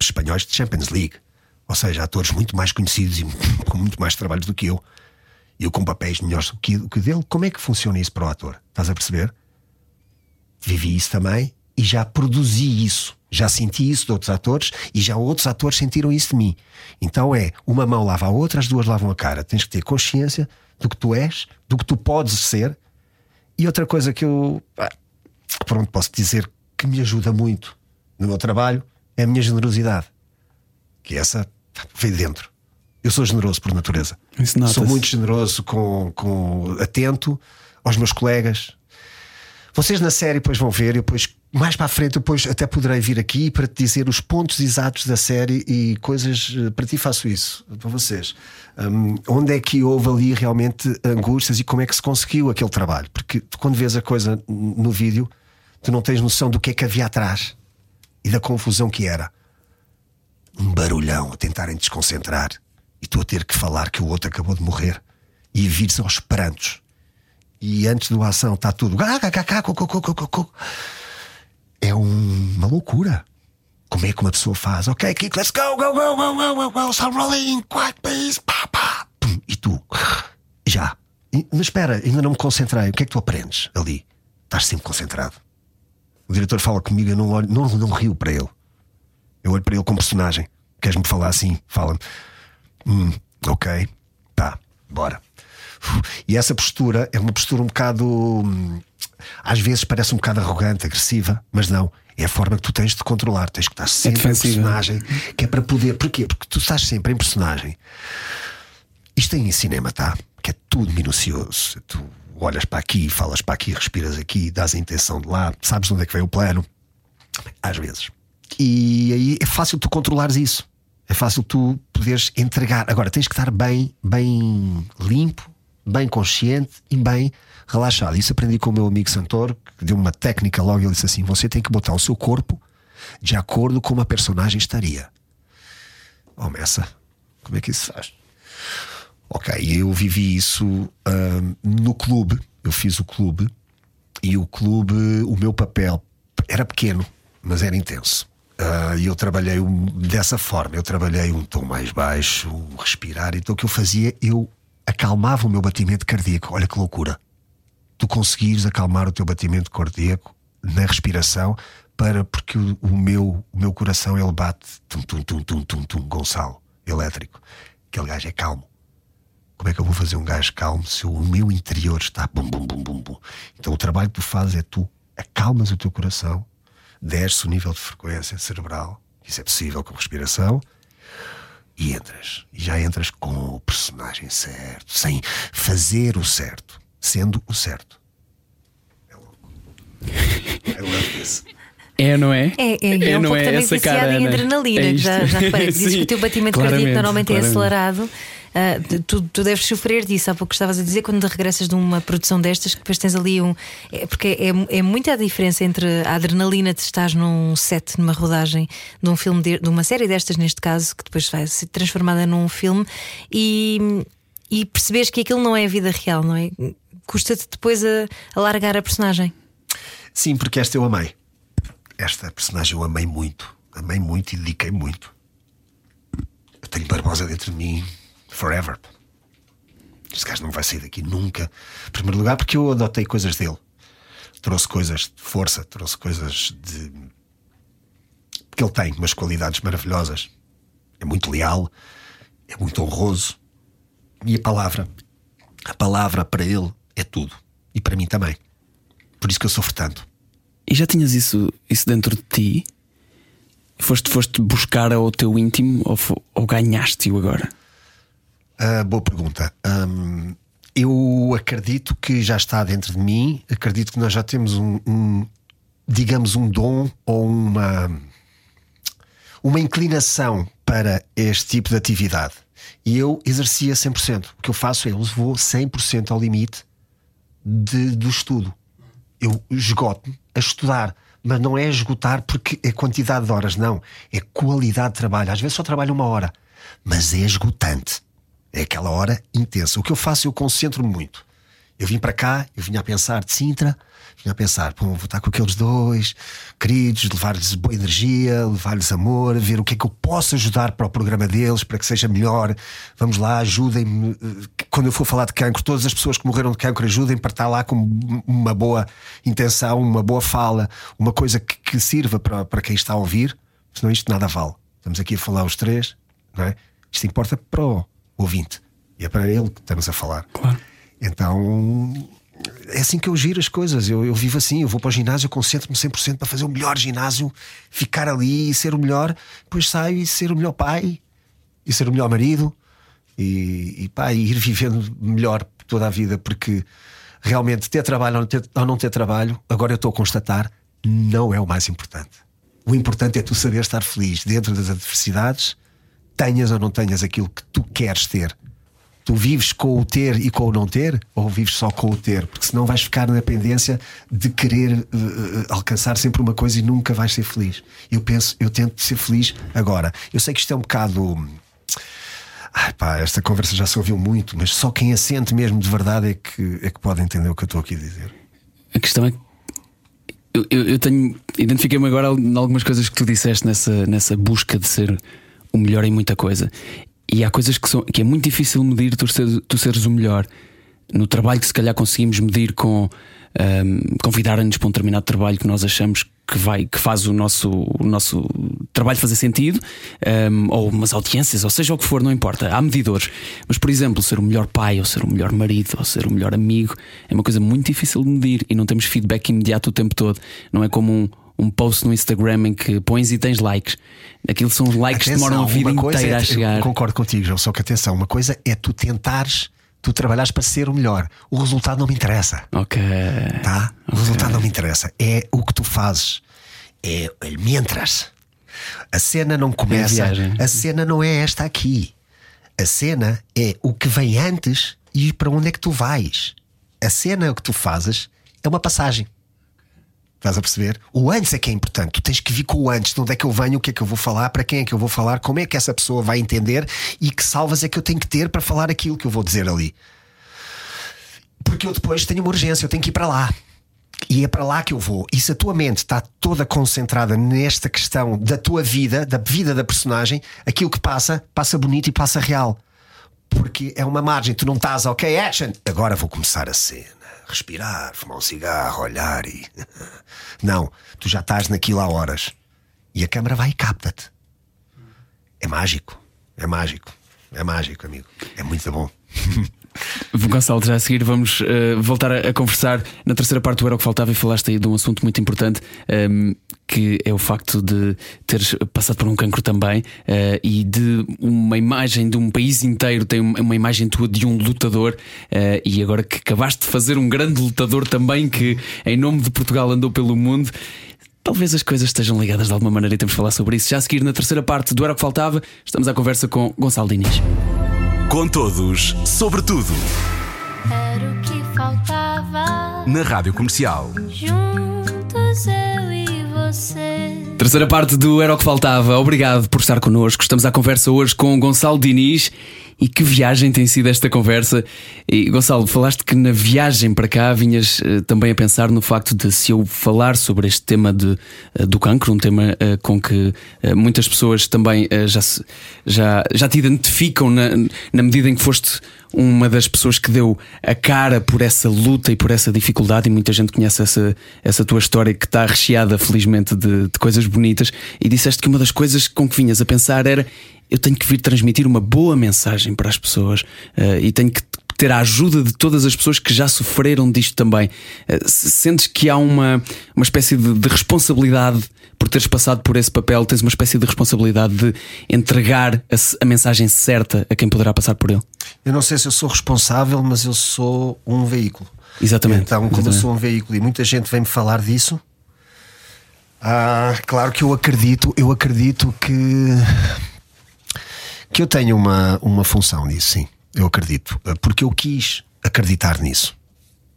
Speaker 6: Espanhóis de Champions League. Ou seja, atores muito mais conhecidos e com muito mais trabalhos do que eu. E eu com papéis melhores do que, que dele. Como é que funciona isso para o ator? Estás a perceber? Vivi isso também e já produzi isso. Já senti isso de outros atores e já outros atores sentiram isso de mim. Então é uma mão lava a outra, as duas lavam a cara. Tens que ter consciência do que tu és, do que tu podes ser. E outra coisa que eu pá, pronto, posso dizer que me ajuda muito no meu trabalho é a minha generosidade. que essa veio dentro. Eu sou generoso por natureza. Sou muito generoso, com, com atento aos meus colegas. Vocês na série depois vão ver, e depois mais para a frente, depois até poderei vir aqui para te dizer os pontos exatos da série e coisas. eh, Para ti faço isso, para vocês. Hum, onde é que houve ali realmente angústias e como é que se conseguiu aquele trabalho? Porque quando vês a coisa no vídeo, tu não tens noção do que é que havia atrás e da confusão que era. Um barulhão a tentarem desconcentrar e tu a ter que falar que o outro acabou de morrer e vires aos prantos. E antes da ação está tudo. É um- uma loucura. Como é que uma pessoa faz? Ok, kick, let's go, go, go, go, go, go, go, start rolling, quiet, please, pá, pá. Pum, E tu, já. Mas espera, ainda não me concentrei. O que é que tu aprendes ali? Estás sempre concentrado. O diretor fala comigo, eu não, olho, não, não rio para ele. Eu olho para ele como personagem. Queres-me falar assim? Fala-me. Hum, ok, tá, bora. E essa postura é uma postura um bocado. hum, Às vezes parece um bocado arrogante, agressiva, mas não. É a forma que tu tens de controlar. Tens que estar sempre em
Speaker 2: defensiva.
Speaker 6: personagem, que é para poder. Porquê? Porque tu estás sempre em personagem. Isto em cinema, tá? Que é tudo minucioso. Tu olhas para aqui, falas para aqui, respiras aqui, dás a intenção de lá, sabes onde é que veio o plano. Às vezes. E aí é fácil tu controlares isso. É fácil tu poderes entregar. Agora tens que estar bem, bem limpo, bem consciente e bem relaxado. Isso aprendi com o meu amigo Santoro, que deu uma técnica logo. Ele disse assim: você tem que botar o seu corpo de acordo com como a personagem estaria. Oh, Messa, como é que isso faz? Ok, eu vivi isso ahm, no clube. Eu fiz o clube e o clube, o meu papel era pequeno, mas era intenso. Ah, E eu trabalhei um- dessa forma. Eu trabalhei um tom mais baixo, um respirar. Então o que eu fazia, eu acalmava o meu batimento cardíaco. Olha que loucura. Tu conseguires acalmar o teu batimento cardíaco na respiração para porque o, o meu, o meu coração ele bate tum, tum, tum, tum, tum, tum, Gonçalo, elétrico. Aquele gajo é calmo. Como é que eu vou fazer um gajo calmo se o meu interior está bum, bum, bum, bum, bum? Então o trabalho que tu fazes é tu acalmas o teu coração, desce o nível de frequência cerebral, isso é possível com respiração, e entras. E já entras com o personagem certo, sem fazer o certo, sendo o certo. É louco. I love this.
Speaker 2: É, não é?
Speaker 3: É, é, é um
Speaker 2: não
Speaker 3: pouco também
Speaker 2: essa
Speaker 3: viciada
Speaker 2: cara,
Speaker 3: em
Speaker 2: Ana?
Speaker 3: adrenalina,
Speaker 2: É
Speaker 3: já, já reparei. Dizes que o teu batimento
Speaker 2: claramente,
Speaker 3: cardíaco normalmente é
Speaker 2: claramente.
Speaker 3: acelerado. Ah, tu, tu deves sofrer disso. Há pouco estavas a dizer quando regressas de uma produção destas que depois tens ali um. É, porque é, é muita a diferença entre a adrenalina de estás num set, numa rodagem de um filme, de, de uma série destas, neste caso, que depois vai ser transformada num filme e, e percebes que aquilo não é a vida real, não é? Custa-te depois a, a largar a personagem.
Speaker 6: Sim, porque esta eu amei. Esta personagem eu amei muito. Amei muito e dediquei muito. Eu tenho Barbosa dentro de mim forever. Este gajo não vai sair daqui nunca. Em primeiro lugar, porque eu adotei coisas dele. Trouxe coisas de força, trouxe coisas de. Porque ele tem umas qualidades maravilhosas. É muito leal, é muito honroso. E a palavra, a palavra para ele é tudo. E para mim também. Por isso que eu sofro tanto.
Speaker 2: E já tinhas isso, isso dentro de ti? Foste, foste buscar ao teu íntimo ou, ou ganhaste-o agora?
Speaker 6: Ah, boa pergunta. Hum, eu acredito que já está dentro de mim. Acredito que nós já temos um, um, digamos, um dom ou uma, uma inclinação para este tipo de atividade. E eu exercia 100%. O que eu faço é eu vou 100% ao limite de- do estudo. Eu esgoto-me a estudar. Mas não é esgotar porque é quantidade de horas, não. É qualidade de trabalho. Às vezes só trabalho uma hora, mas é esgotante. É aquela hora intensa. O que eu faço, eu concentro-me muito. Eu vim para cá, eu vinha a pensar de Sintra, vinha a pensar, bom, vou estar com aqueles dois queridos, levar-lhes boa energia, levar-lhes amor, ver o que é que eu posso ajudar para o programa deles, para que seja melhor. Vamos lá, ajudem-me. Quando eu for falar de cancro, todas as pessoas que morreram de cancro ajudem para estar lá com uma boa intenção, uma boa fala, uma coisa que, que sirva para, para quem está a ouvir, senão isto nada vale. Estamos aqui a falar os três, não é? Isto importa para o ouvinte e é para ele que estamos a falar.
Speaker 2: Claro.
Speaker 6: Então é assim que eu giro as coisas. Eu, eu vivo assim, eu vou para o ginásio, concentro-me 100% para fazer o melhor ginásio, ficar ali e ser o melhor. Depois saio e ser o melhor pai e ser o melhor marido e, e, pá, e ir vivendo melhor toda a vida, porque realmente ter trabalho ou não ter, ou não ter trabalho, agora eu estou a constatar, não é o mais importante. O importante é tu saber estar feliz dentro das adversidades, tenhas ou não tenhas aquilo que tu queres ter. Tu vives com o ter e com o não ter, ou vives só com o ter? Porque senão vais ficar na dependência de querer uh, alcançar sempre uma coisa e nunca vais ser feliz. Eu penso, eu tento ser feliz agora. Eu sei que isto é um bocado. Ai pá, esta conversa já se ouviu muito, mas só quem assente mesmo de verdade é que, é que pode entender o que eu estou aqui a dizer.
Speaker 2: A questão é que eu, eu, eu tenho. Identifiquei-me agora em algumas coisas que tu disseste nessa, nessa busca de ser o melhor em muita coisa. E há coisas que, são, que é muito difícil medir tu, tu seres o melhor. No trabalho que se calhar conseguimos medir com um, convidar-nos para um determinado trabalho que nós achamos que vai que faz o nosso, o nosso trabalho fazer sentido, um, ou umas audiências, ou seja o que for, não importa. Há medidores. Mas, por exemplo, ser o melhor pai, ou ser o melhor marido, ou ser o melhor amigo é uma coisa muito difícil de medir e não temos feedback imediato o tempo todo. Não é como um um post no Instagram em que pões e tens likes. Aquilo são likes atenção, que demoram a vida inteira é, a chegar.
Speaker 6: concordo contigo, João, só que atenção, uma coisa é tu tentares, tu trabalhares para ser o melhor. O resultado não me interessa.
Speaker 2: Ok.
Speaker 6: Tá? O okay. resultado não me interessa. É o que tu fazes. É mientras. A cena não começa. É a, a cena não é esta aqui. A cena é o que vem antes e para onde é que tu vais. A cena é o que tu fazes é uma passagem. Estás a perceber? O antes é que é importante. Tu tens que vir com o antes. De onde é que eu venho, o que é que eu vou falar, para quem é que eu vou falar, como é que essa pessoa vai entender e que salvas é que eu tenho que ter para falar aquilo que eu vou dizer ali. Porque eu depois tenho uma urgência, eu tenho que ir para lá. E é para lá que eu vou. E se a tua mente está toda concentrada nesta questão da tua vida, da vida da personagem, aquilo que passa, passa bonito e passa real. Porque é uma margem. Tu não estás, ok, action. Agora vou começar a cena respirar, fumar um cigarro, olhar e. Não, tu já estás naquilo há horas. E a câmara vai e capta-te. É mágico. É mágico. É mágico, amigo. É muito bom.
Speaker 2: Gonçalo, já a seguir vamos uh, voltar a, a, conversar na terceira parte do Era o que Faltava e falaste aí de um assunto muito importante um, ehm, que é o facto de teres passado por um cancro também uh, e de uma imagem de um país inteiro tem uma imagem tua de um lutador uh, e agora que acabaste de fazer um grande lutador também que em nome de Portugal andou pelo mundo. Talvez as coisas estejam ligadas de alguma maneira e temos de falar sobre isso. Já a seguir, na terceira parte do Era o que Faltava, estamos à conversa com Gonçalo Diniz.
Speaker 4: Com todos, sobre tudo.
Speaker 1: Era o que faltava.
Speaker 4: Na Rádio Comercial.
Speaker 1: Juntos eu e você.
Speaker 2: Terceira parte do Era o que Faltava. Obrigado por estar connosco. Estamos à conversa hoje com Gonçalo Diniz. E que viagem tem sido esta conversa? E Gonçalo, falaste que na viagem para cá vinhas uh, também a pensar no facto de se eu falar sobre este tema de, uh, do cancro, um tema uh, com que muitas pessoas também já, se, já, já te identificam na, na medida em que foste uma das pessoas que deu a cara por essa luta e por essa dificuldade, e muita gente conhece essa, essa tua história que está recheada, felizmente, de, de coisas bonitas. E disseste que uma das coisas com que vinhas a pensar era eu tenho que vir transmitir uma boa mensagem para as pessoas uh, e tenho que ter a ajuda de todas as pessoas que já sofreram disto também. Uh, sentes que há uma, uma espécie de, de, responsabilidade por teres passado por esse papel, tens uma espécie de responsabilidade de entregar a, a, mensagem certa a quem poderá passar por ele?
Speaker 6: Eu não sei se eu sou responsável, mas eu sou um veículo.
Speaker 2: Exatamente.
Speaker 6: Então, como
Speaker 2: Exatamente.
Speaker 6: eu sou um veículo e muita gente vem-me falar disso, ah, claro que eu acredito, eu acredito que que eu tenho uma, uma função nisso, sim, eu acredito. Porque eu quis acreditar nisso.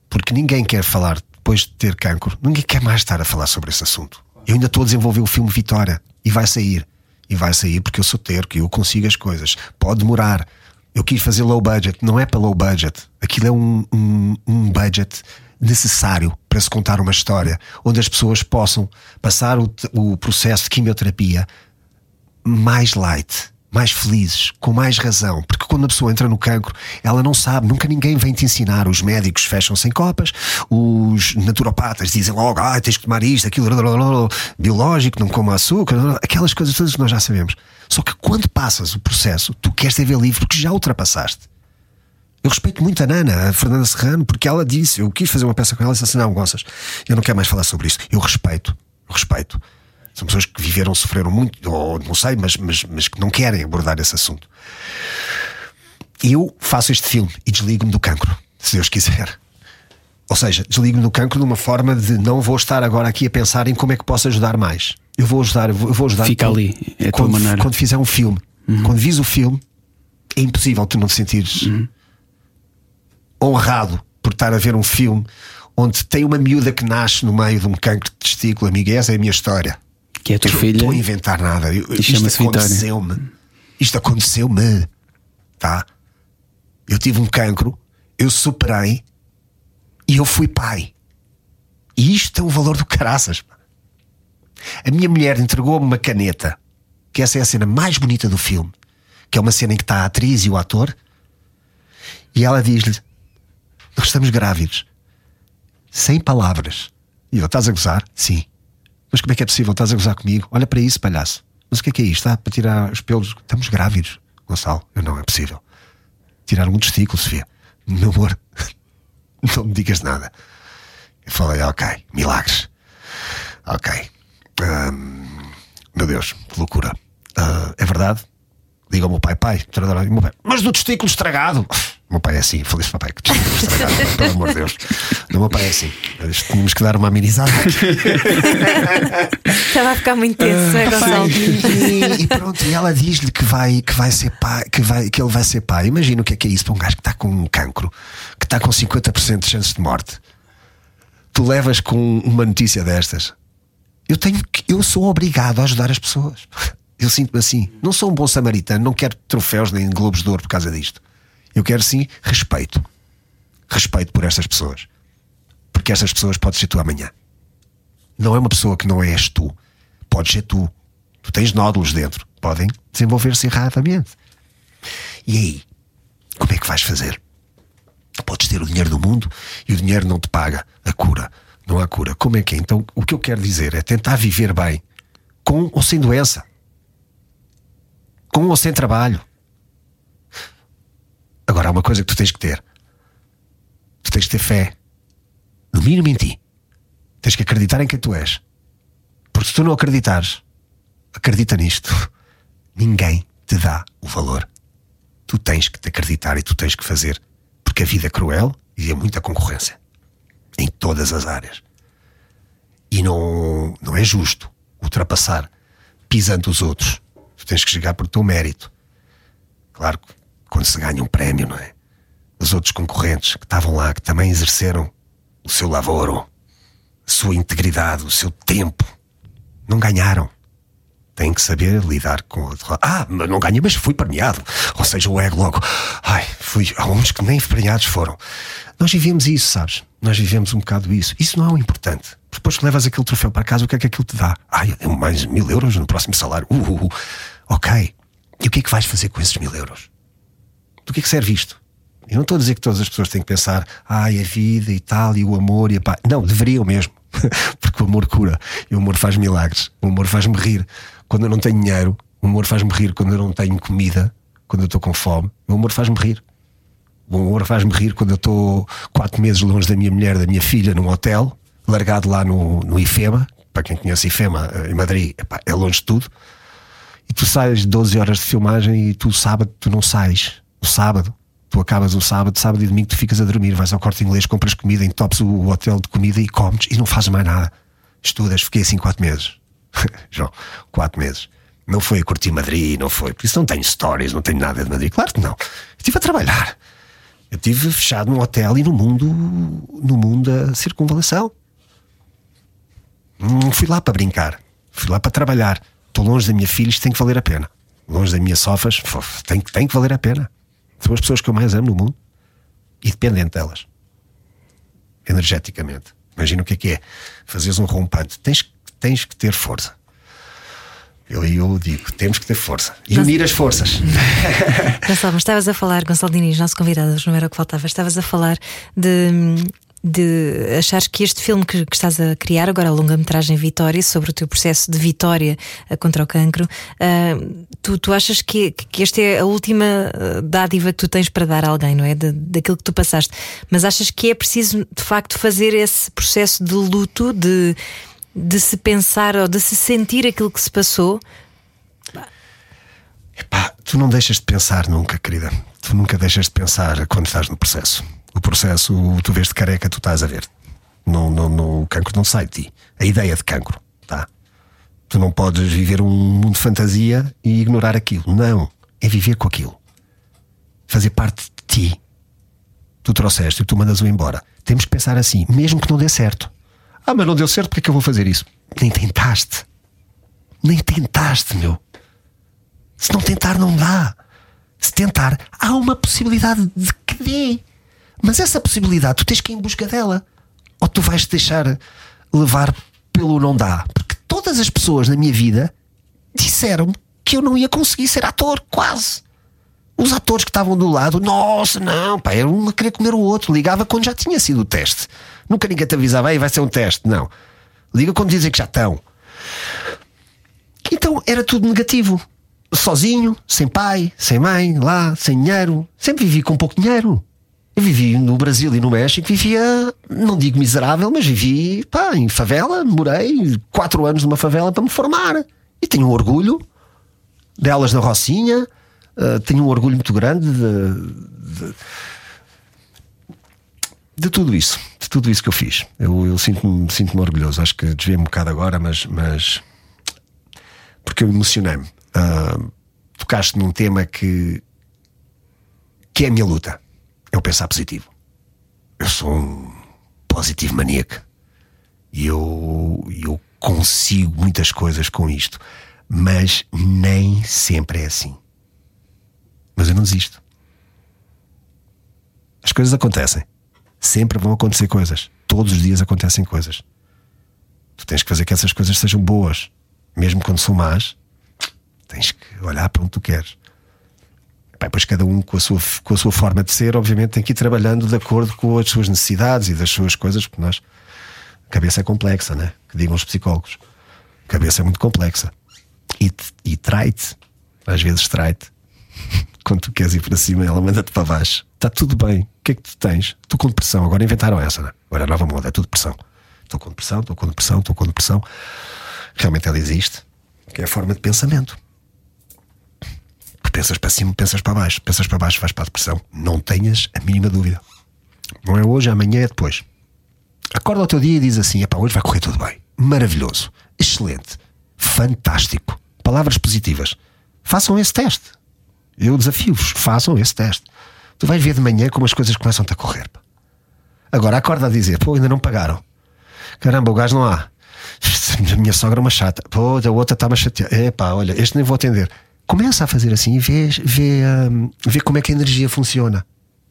Speaker 6: Porque ninguém quer falar, depois de ter cancro, ninguém quer mais estar a falar sobre esse assunto. Eu ainda estou a desenvolver o filme Vitória e vai sair. E vai sair porque eu sou terco e eu consigo as coisas. Pode demorar. Eu quis fazer low budget, não é para low budget. Aquilo é um, um, um budget necessário para se contar uma história onde as pessoas possam passar o, o processo de quimioterapia mais light mais felizes, com mais razão, porque quando a pessoa entra no cancro, ela não sabe, nunca ninguém vem te ensinar. Os médicos fecham sem copas, os naturopatas dizem logo, ah, tens que tomar isto, aquilo, biológico, não coma açúcar, aquelas coisas todas que nós já sabemos. Só que quando passas o processo, tu queres ter livre porque já ultrapassaste. Eu respeito muito a Nana, a Fernanda Serrano, porque ela disse, eu quis fazer uma peça com ela e disse assim: não, Gonças, eu não quero mais falar sobre isso. Eu respeito, respeito. São pessoas que viveram, sofreram muito, ou não sei, mas, mas, mas que não querem abordar esse assunto. Eu faço este filme e desligo-me do cancro, se Deus quiser. Ou seja, desligo-me do cancro de uma forma de não vou estar agora aqui a pensar em como é que posso ajudar mais. Eu vou ajudar, eu vou, ajudar.
Speaker 2: Fica
Speaker 6: quando-
Speaker 2: ali, é a tua
Speaker 6: quando,
Speaker 2: maneira. Uhum.
Speaker 6: quando fizer um filme, quando vis o filme, é impossível tu não te sentires
Speaker 2: Uhum.
Speaker 6: honrado por estar a ver um filme onde tem uma miúda que nasce no meio de um cancro de testículo, amiga. Essa é a minha história.
Speaker 2: Que é a tua
Speaker 6: Eu não
Speaker 2: filha.
Speaker 6: estou a inventar nada. Eu- isto aconteceu-me. Isto aconteceu-me. Tá? Eu tive um cancro, eu superei e eu fui pai. E isto tem um valor do caraças. A minha mulher entregou-me uma caneta, que essa é a cena mais bonita do filme, que é uma cena em que está a atriz e o ator, e ela diz-lhe: Nós estamos grávidos. Sem palavras. E eu, estás a gozar? Sim. Mas como é que é possível? Estás a gozar comigo? Olha para isso, palhaço. Mas o que é que é isto? Está para tirar os pelos? Estamos grávidos, Gonçalo. Eu não, é possível. Tiraram um testículo, Sofia. Meu amor, não me digas nada. Eu falei, ok, milagres. Ok. Ahm, meu Deus, que loucura. Ah, é verdade? Diga ao meu pai, pai, meu pai, mas do testículo estragado. O meu pai é assim, falei papai, que estragado, pelo amor de Deus. O meu pai é assim. Tínhamos que dar uma amenizada.
Speaker 3: Estava a ficar muito tenso, é, Gonçalo?
Speaker 6: E, e pronto, e ela diz-lhe que vai, que vai ser pai, que, vai, que ele vai ser pai. Imagina o que é que é isso para um gajo que está com um cancro, que está com 50% de chances de morte. Tu levas com uma notícia destas. Eu tenho que, eu sou obrigado a ajudar as pessoas. Eu sinto-me assim. Não sou um bom samaritano, não quero troféus nem globos de ouro por causa disto. Eu quero sim respeito. Respeito por estas pessoas. Porque estas pessoas podem ser tu amanhã não é uma pessoa que não és tu. Podes ser tu. Tu tens nódulos dentro. Podem desenvolver-se erradamente. E aí? Como é que vais fazer? Podes ter o dinheiro do mundo e o dinheiro não te paga a cura. Não há cura. Como é que é? Então, o que eu quero dizer é tentar viver bem, com ou sem doença, com ou sem trabalho. Agora, há uma coisa que tu tens que ter: tu tens que ter fé, no mínimo em ti. Tens que acreditar em quem tu és. Porque se tu não acreditares, acredita nisto. Ninguém te dá o valor. Tu tens que te acreditar e tu tens que fazer. Porque a vida é cruel e há muita concorrência. Em todas as áreas. E não, não é justo ultrapassar pisando os outros. Tu tens que chegar por teu mérito. Claro que quando se ganha um prémio, não é? Os outros concorrentes que estavam lá, que também exerceram o seu lavoro, a sua integridade, o seu tempo. Não ganharam. Têm que saber lidar com o. Ah, mas não ganhei, mas fui premiado. Ou seja, o ego logo. Ai, fui. Há uns que nem premiados foram. Nós vivemos isso, sabes? Nós vivemos um bocado isso. Isso não é o importante. Depois que levas aquele troféu para casa, o que é que aquilo te dá? Ai, mais mil euros no próximo salário. Uh, uh, uh. Ok. E o que é que vais fazer com esses mil euros? Do que é que serve isto? Eu não estou a dizer que todas as pessoas têm que pensar, ai, a vida e tal, e o amor e a paz. Não, deveriam mesmo. Porque o amor cura. E o amor faz milagres. O amor faz-me rir. Quando eu não tenho dinheiro, o amor faz-me rir. Quando eu não tenho comida, quando eu estou com fome, o amor faz-me rir. O amor faz-me rir quando eu estou quatro meses longe da minha mulher, da minha filha, num hotel, largado lá no, no IFEMA. Para quem conhece IFEMA, eh, em Madrid, é longe de tudo. E tu sais 12 horas de filmagem e tu sábado tu não sais. O sábado. Tu acabas o sábado, sábado e domingo tu ficas a dormir, vais ao corte inglês, compras comida, entopes o hotel de comida e comes e não fazes mais nada. Estudas, fiquei assim quatro meses. João, quatro meses. Não foi a curtir Madrid, não foi. Por isso não tenho stories, não tenho nada de Madrid. Claro que não. Estive a trabalhar. Eu estive fechado num hotel e no mundo, no mundo da circunvalação. Não fui lá para brincar. Fui lá para trabalhar. Estou longe da minha filha, isto tem que valer a pena. Longe das minhas sofas, tem, tem que valer a pena. São as pessoas que eu mais amo no mundo. E dependente delas. Energeticamente. Imagina o que é que é. Fazeres um rompante. Tens, tens que ter força. Eu, eu digo, temos que ter força. E unir as forças.
Speaker 3: Gonçalo, mas estavas a falar, Gonçalo Diniz, nosso convidado, hoje não era o que faltava, estavas a falar de, de achares que este filme que, que estás a criar, agora a longa-metragem Vitória, sobre o teu processo de vitória uh, contra o cancro, uh, tu, tu achas que, que esta é a última uh, dádiva que tu tens para dar a alguém, não é? De, daquilo que tu passaste. Mas achas que é preciso, de facto, fazer esse processo de luto, de, de se pensar ou de se sentir aquilo que se passou?
Speaker 6: Epá, tu não deixas de pensar nunca, querida. Tu nunca deixas de pensar quando estás no processo. O processo, tu vês de careca, tu estás a ver. Não, não, não, o cancro não sai de ti. A ideia de cancro, tá? Tu não podes viver um mundo de fantasia e ignorar aquilo. Não. É viver com aquilo. Fazer parte de ti. Tu trouxeste e tu mandas-o embora. Temos que pensar assim, mesmo que não dê certo. Ah, mas não deu certo, porque é que eu vou fazer isso? Nem tentaste. Nem tentaste, meu. Se não tentar, não dá. Se tentar, há uma possibilidade de que dê. Mas essa possibilidade, tu tens que ir em busca dela. Ou tu vais te deixar levar pelo não dá. Porque todas as pessoas na minha vida disseram que eu não ia conseguir ser ator, quase. Os atores que estavam do lado, nossa, não, pá, era um a querer comer o outro. Ligava quando já tinha sido o teste. Nunca ninguém te avisava, aí vai ser um teste. Não. Liga quando dizem que já estão. Então era tudo negativo sozinho, sem pai, sem mãe, lá, sem dinheiro. Sempre vivi com pouco dinheiro. Eu vivi no Brasil e no México, vivia, não digo miserável, mas vivi pá, em favela. Morei quatro anos numa favela para me formar. E tenho um orgulho delas na Rocinha. Uh, tenho um orgulho muito grande de, de, de, tudo isso. De tudo isso que eu fiz. Eu, eu sinto-me sinto orgulhoso. Acho que desviei um bocado agora, mas, mas porque eu emocionei-me. Uh, tocaste num tema que, que é a minha luta. O pensar positivo. Eu sou um positivo maníaco. E eu, eu consigo muitas coisas com isto. Mas nem sempre é assim. Mas eu não desisto. As coisas acontecem. Sempre vão acontecer coisas. Todos os dias acontecem coisas. Tu tens que fazer que essas coisas sejam boas. Mesmo quando são más, tens que olhar para onde tu queres. Bem, pois cada um com a, sua, com a sua forma de ser, obviamente, tem que ir trabalhando de acordo com as suas necessidades e das suas coisas, porque nós. A cabeça é complexa, né? Que digam os psicólogos. A cabeça é muito complexa. E, e trai-te. Às vezes trai-te. Quando tu queres ir para cima, ela manda-te para baixo. Está tudo bem. O que é que tu tens? Estou com depressão. Agora inventaram essa, né? Agora a nova moda é tudo depressão. Estou com depressão, estou com depressão, estou com depressão. Realmente ela existe. Que é a forma de pensamento. Pensas para cima, pensas para baixo, pensas para baixo, vais para a depressão. Não tenhas a mínima dúvida. Não é hoje, amanhã é depois. Acorda o teu dia e diz assim: epá, hoje vai correr tudo bem. Maravilhoso, excelente, fantástico. Palavras positivas. Façam esse teste. Eu desafio-vos, façam esse teste. Tu vais ver de manhã como as coisas começam a correr. Agora acorda a dizer: pô, ainda não pagaram. Caramba, o gajo não há. Minha sogra é uma chata. Pô, a outra está-me a chatear. Epá, olha, este nem vou atender começa a fazer assim e vê, vê, um, vê como é que a energia funciona.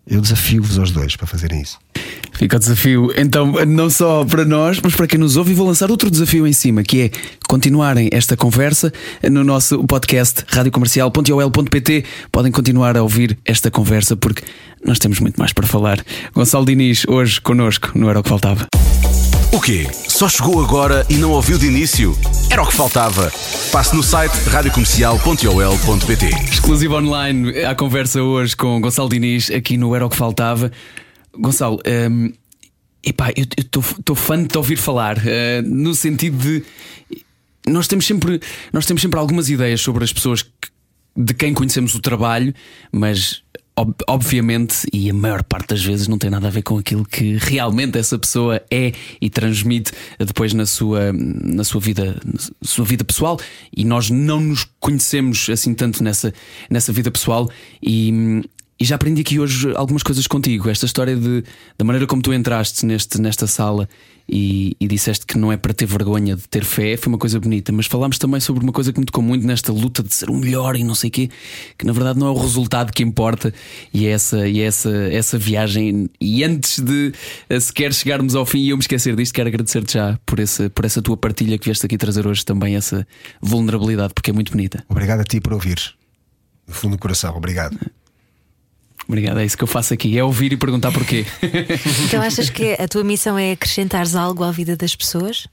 Speaker 6: Eu desafio-vos aos dois para fazerem isso.
Speaker 2: Fica o desafio, então, não só para nós, mas para quem nos ouve, e vou lançar outro desafio em cima, que é continuarem esta conversa no nosso podcast radiocomercial.ol.pt. Podem continuar a ouvir esta conversa porque nós temos muito mais para falar. Gonçalo Diniz, hoje connosco, não era o que faltava.
Speaker 4: O quê? Só chegou agora e não ouviu de início? Era o que faltava. Passe no site radiocomercial.ol.pt
Speaker 2: Exclusivo online, a conversa hoje com Gonçalo Diniz aqui no Era o que faltava. Gonçalo, um, epá, eu estou fã de te ouvir falar, uh, no sentido de nós temos sempre nós temos sempre algumas ideias sobre as pessoas que, de quem conhecemos o trabalho, mas obviamente, e a maior parte das vezes não tem nada a ver com aquilo que realmente essa pessoa é e transmite depois na sua, na sua vida, na sua vida pessoal, e nós não nos conhecemos assim tanto nessa, nessa vida pessoal e, e já aprendi aqui hoje algumas coisas contigo. Esta história de, da maneira como tu entraste neste, nesta sala e, e, disseste que não é para ter vergonha de ter fé, foi uma coisa bonita. Mas falámos também sobre uma coisa que me tocou muito nesta luta de ser o melhor e não sei o quê, que na verdade não é o resultado que importa e é essa, e é essa, essa viagem. E antes de eh, sequer chegarmos ao fim e eu me esquecer disto, quero agradecer-te já por essa, por essa tua partilha que vieste aqui trazer hoje também, essa vulnerabilidade, porque é muito bonita.
Speaker 6: Obrigado a ti por ouvir. Do fundo do coração, obrigado.
Speaker 2: Obrigado, é isso que eu faço aqui, é ouvir e perguntar porquê.
Speaker 3: Então achas que a tua missão é acrescentares algo à vida das pessoas?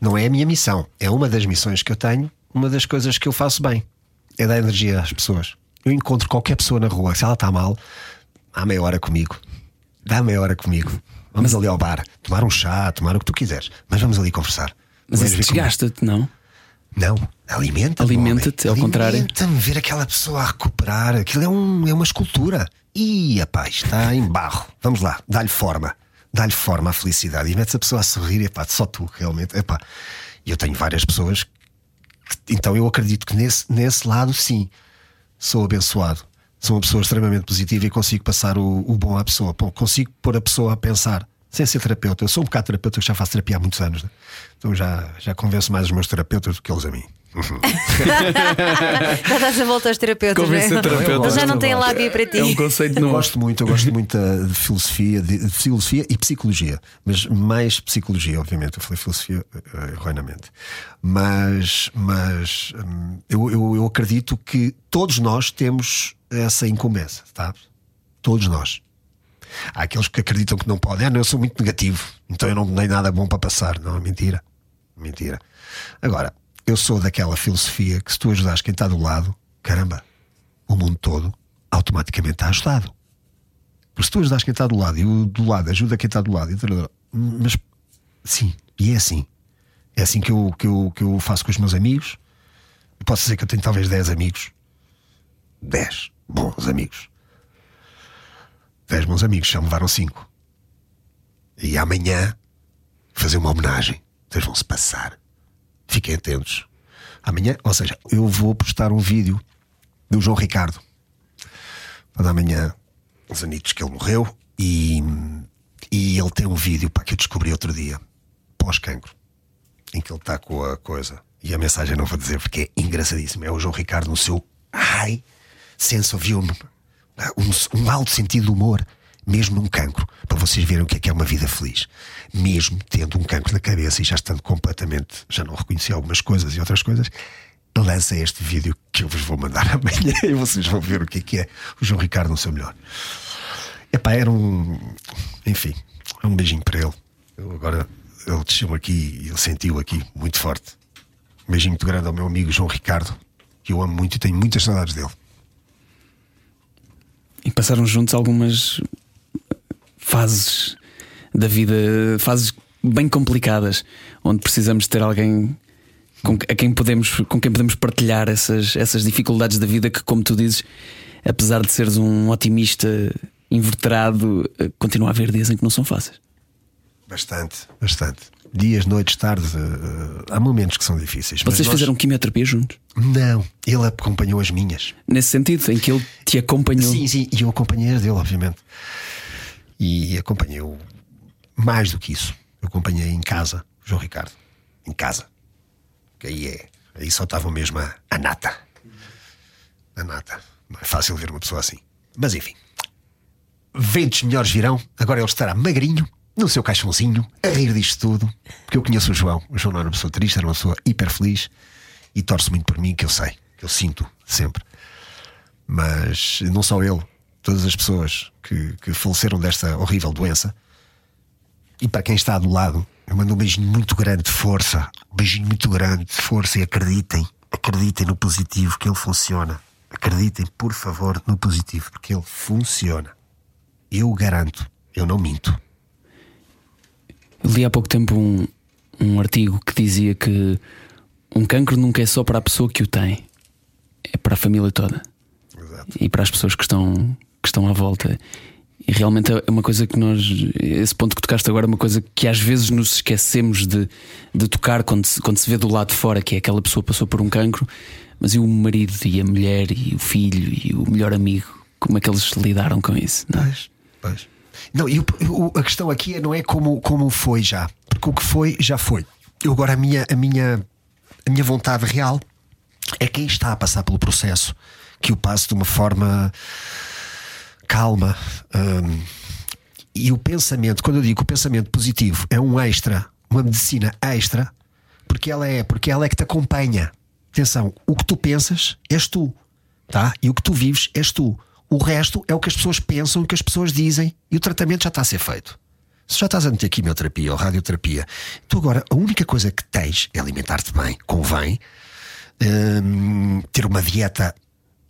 Speaker 6: Não é a minha missão, é uma das missões que eu tenho, uma das coisas que eu faço bem. É dar energia às pessoas. Eu encontro qualquer pessoa na rua, se ela está mal, há meia hora comigo. Dá meia hora comigo. Vamos ali ao bar, tomar um chá, tomar o que tu quiseres, mas vamos ali conversar.
Speaker 2: Mas isso
Speaker 6: comigo.
Speaker 2: desgasta-te, não?
Speaker 6: Não, alimenta-te.
Speaker 2: Alimenta-te, ao contrário.
Speaker 6: Alimenta-me ver aquela pessoa a recuperar. Aquilo é, um, é uma escultura. Ih, rapaz, está em barro. Vamos lá, dá-lhe forma. Dá-lhe forma à felicidade. E metes a pessoa a sorrir, e pá, só tu, realmente. Epá. E eu tenho várias pessoas. que- então eu acredito que nesse, nesse lado, sim, sou abençoado. Sou uma pessoa extremamente positiva e consigo passar o, o bom à pessoa. Bom, consigo pôr a pessoa a pensar. Sem ser terapeuta, eu sou um bocado terapeuta, eu já faço terapia há muitos anos, né? então já, já convenço mais os meus terapeutas do que eles a mim.
Speaker 3: Já estás a volta aos terapeutas,
Speaker 2: Convencer
Speaker 3: não é?
Speaker 2: terapeutas.
Speaker 3: Eles já não
Speaker 6: Eu
Speaker 3: têm
Speaker 6: gosto.
Speaker 3: lábia para ti.
Speaker 2: É um conceito
Speaker 6: Eu gosto muito, eu gosto muito de filosofia, de, de filosofia e psicologia, mas mais psicologia, obviamente. Eu falei filosofia eh, erroneamente, mas, mas hum, eu, eu, eu acredito que todos nós temos essa incumbência, sabe? Todos nós. Há aqueles que acreditam que não podem. Ah, não, eu sou muito negativo, então eu não tenho nada bom para passar. Não, é mentira. Mentira. Agora, eu sou daquela filosofia que se tu ajudares quem está do lado, caramba, o mundo todo automaticamente está ajudado. Porque se tu ajudas quem está do lado e o do lado ajuda quem está do lado, mas sim, e é assim. É assim que eu, que, eu, que eu faço com os meus amigos. Eu posso dizer que eu tenho talvez 10 amigos. 10 bons amigos. 10 bons amigos, já me levaram 5. E amanhã fazer uma homenagem. Vocês vão se passar. Fiquem atentos. Amanhã, ou seja, eu vou postar um vídeo do João Ricardo. Para amanhã uns anitos que ele morreu e, e ele tem um vídeo para que eu descobri outro dia pós-cancro em que ele está com a coisa. E a mensagem não vou dizer porque é engraçadíssimo é o João Ricardo no seu high sense of humor. Um, um alto sentido de humor mesmo num cancro para vocês verem o que é que é uma vida feliz mesmo tendo um cancro na cabeça e já estando completamente já não reconhecia algumas coisas e outras coisas lança este vídeo que eu vos vou mandar amanhã e vocês vão ver o que é que é o João Ricardo no seu melhor. Epá, era um. Enfim, um beijinho para ele. Eu agora ele desceu aqui e ele sentiu aqui muito forte. Um beijinho muito grande ao meu amigo João Ricardo, que eu amo muito e tenho muitas saudades dele.
Speaker 2: E passaram juntos algumas fases da vida, fases bem complicadas, onde precisamos ter alguém com, a quem podemos, com quem podemos partilhar essas, essas dificuldades da vida que, como tu dizes, apesar de seres um otimista inverterado, eh, continua a haver dias em que não são fáceis.
Speaker 6: Bastante, bastante. Dias, noites, tardes, eh, eh, há momentos que são difíceis.
Speaker 2: Vocês
Speaker 6: nós-
Speaker 2: fizeram quimioterapia juntos?
Speaker 6: Não, ele acompanhou as minhas.
Speaker 2: Nesse sentido, em que ele te acompanhou.
Speaker 6: Sim, sim, e eu acompanhei as dele, obviamente. E acompanhei-o mais do que isso. Eu acompanhei em casa, o João Ricardo. Em casa. Que aí é. Aí só estava mesmo a, a nata. A nata. Não é fácil ver uma pessoa assim. Mas enfim. Ventos melhores virão. Agora ele estará magrinho, no seu caixãozinho, a rir disto tudo. Porque eu conheço o João. O João não era uma pessoa triste, era uma pessoa hiper feliz. E torce muito por mim, que eu sei. Que eu sinto sempre mas não só ele, todas as pessoas que, que faleceram desta horrível doença. E para quem está do lado, eu mando um beijinho muito grande de força, um beijinho muito grande de força e acreditem, acreditem no positivo que ele funciona. Acreditem, por favor, no positivo, porque ele funciona. Eu garanto, eu não minto.
Speaker 2: Eu li há pouco tempo um, um artigo que dizia que um cancro nunca é só para a pessoa que o tem, é para a família toda
Speaker 6: Exato.
Speaker 2: e para as pessoas que estão, que estão à volta. E realmente é uma coisa que nós, esse ponto que tocaste agora, é uma coisa que às vezes nos esquecemos de, de tocar quando se, quando se vê do lado de fora, que é aquela pessoa passou por um cancro, mas e o marido, e a mulher, e o filho, e o melhor amigo, como é que eles lidaram com isso? Não é?
Speaker 6: Pois, pois. Não, e o- a questão aqui é- não é como, como foi já, porque o que foi, já foi. Eu agora a minha, a minha, a minha vontade real é quem está a passar pelo processo que o passe de uma forma calma. hum, e o pensamento, quando eu digo o pensamento positivo é um extra, uma medicina extra, porque ela é, porque ela é que te acompanha. Atenção, o que tu pensas és tu, tá? E o que tu vives és tu. O resto é o que as pessoas pensam, o que as pessoas dizem e o tratamento já está a ser feito. Se já estás a meter quimioterapia ou radioterapia, tu agora a única coisa que tens é alimentar-te bem, convém, hum, ter uma dieta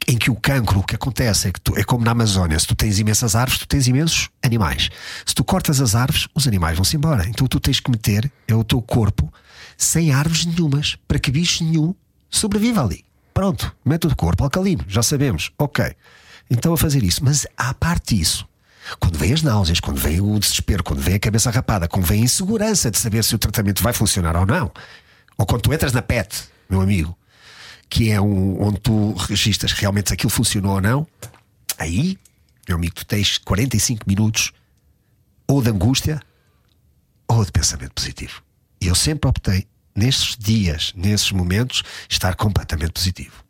Speaker 6: em que o cancro, o que acontece é que tu, é como na Amazónia, se tu tens imensas árvores, tu tens imensos animais. Se tu cortas as árvores, os animais vão-se embora. Então tu tens que meter é o teu corpo sem árvores nenhumas, para que bicho nenhum sobreviva ali. Pronto, mete o corpo alcalino, já sabemos. Ok. Então a fazer isso. Mas à parte disso, quando vem as náuseas, quando vem o desespero, quando vem a cabeça rapada, quando vem a insegurança de saber se o tratamento vai funcionar ou não, ou quando tu entras na PET, meu amigo, que é um, onde tu registras realmente se aquilo funcionou ou não, aí, meu amigo, tu tens 45 minutos ou de angústia ou de pensamento positivo. E eu sempre optei, nesses dias, nesses momentos, estar completamente positivo.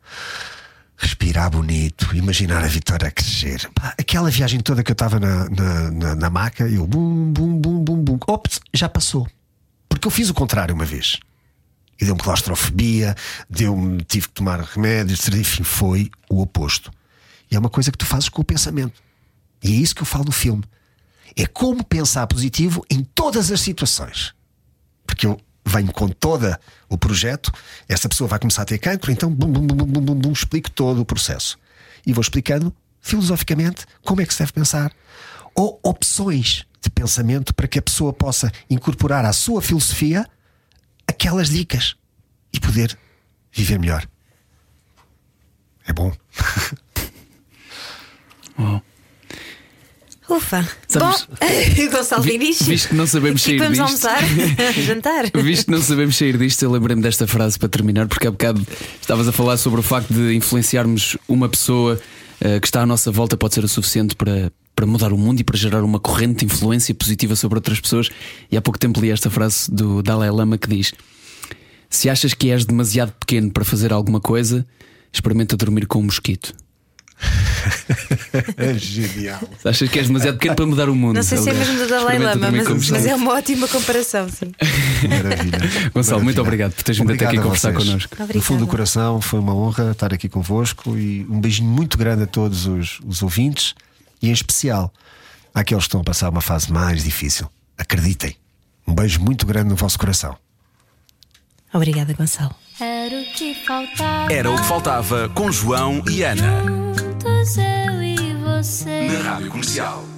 Speaker 6: Respirar bonito, imaginar a vitória a crescer. Aquela viagem toda que eu estava na, na, na, na maca, eu bum, bum, bum, bum, bum. Ops, já passou. Porque eu fiz o contrário uma vez e deu-me claustrofobia, deu-me, tive que tomar remédios, enfim, foi o oposto. E é uma coisa que tu fazes com o pensamento. E é isso que eu falo no filme. É como pensar positivo em todas as situações. Porque eu venho com todo o projeto, essa pessoa vai começar a ter cancro, então bum, bum, bum, bum, bum, bum, explico todo o processo. E vou explicando filosoficamente como é que se deve pensar. Ou opções de pensamento para que a pessoa possa incorporar à sua filosofia aquelas dicas e poder viver melhor. É bom.
Speaker 2: Oh.
Speaker 3: Ufa!
Speaker 2: Sabes-
Speaker 3: Bom, Gonçalo
Speaker 2: Vi-
Speaker 3: Vinícius.
Speaker 2: visto que não sabemos sair
Speaker 3: vamos
Speaker 2: disto.
Speaker 3: almoçar? Jantar?
Speaker 2: Visto que não sabemos sair disto, eu lembrei-me desta frase para terminar, porque há bocado estavas a falar sobre o facto de influenciarmos uma pessoa eh, que está à nossa volta, pode ser o suficiente para, para mudar o mundo e para gerar uma corrente de influência positiva sobre outras pessoas. E há pouco tempo li esta frase do Dalai Lama que diz: Se achas que és demasiado pequeno para fazer alguma coisa, experimenta dormir com um mosquito.
Speaker 6: É genial.
Speaker 2: Se achas que és demasiado pequeno para mudar o mundo,
Speaker 3: Não sei se é mesmo do Dalai Lama, mas, mas é uma ótima comparação. Sim.
Speaker 6: Maravilha.
Speaker 2: Gonçalo, muito
Speaker 6: Maravilha.
Speaker 2: obrigado por teres vindo até aqui conversar
Speaker 6: vocês.
Speaker 2: connosco.
Speaker 6: No fundo do
Speaker 3: Obrigada.
Speaker 6: coração, foi uma honra estar aqui convosco e um beijinho muito grande a todos os, os ouvintes e, em especial, àqueles que estão a passar uma fase mais difícil. Acreditem. Um beijo muito grande no vosso coração.
Speaker 3: Obrigada, Gonçalo.
Speaker 1: Era o que faltava.
Speaker 4: Era o que faltava com João e Ana.
Speaker 1: Juntos eu e você.
Speaker 4: Na Rádio Comercial.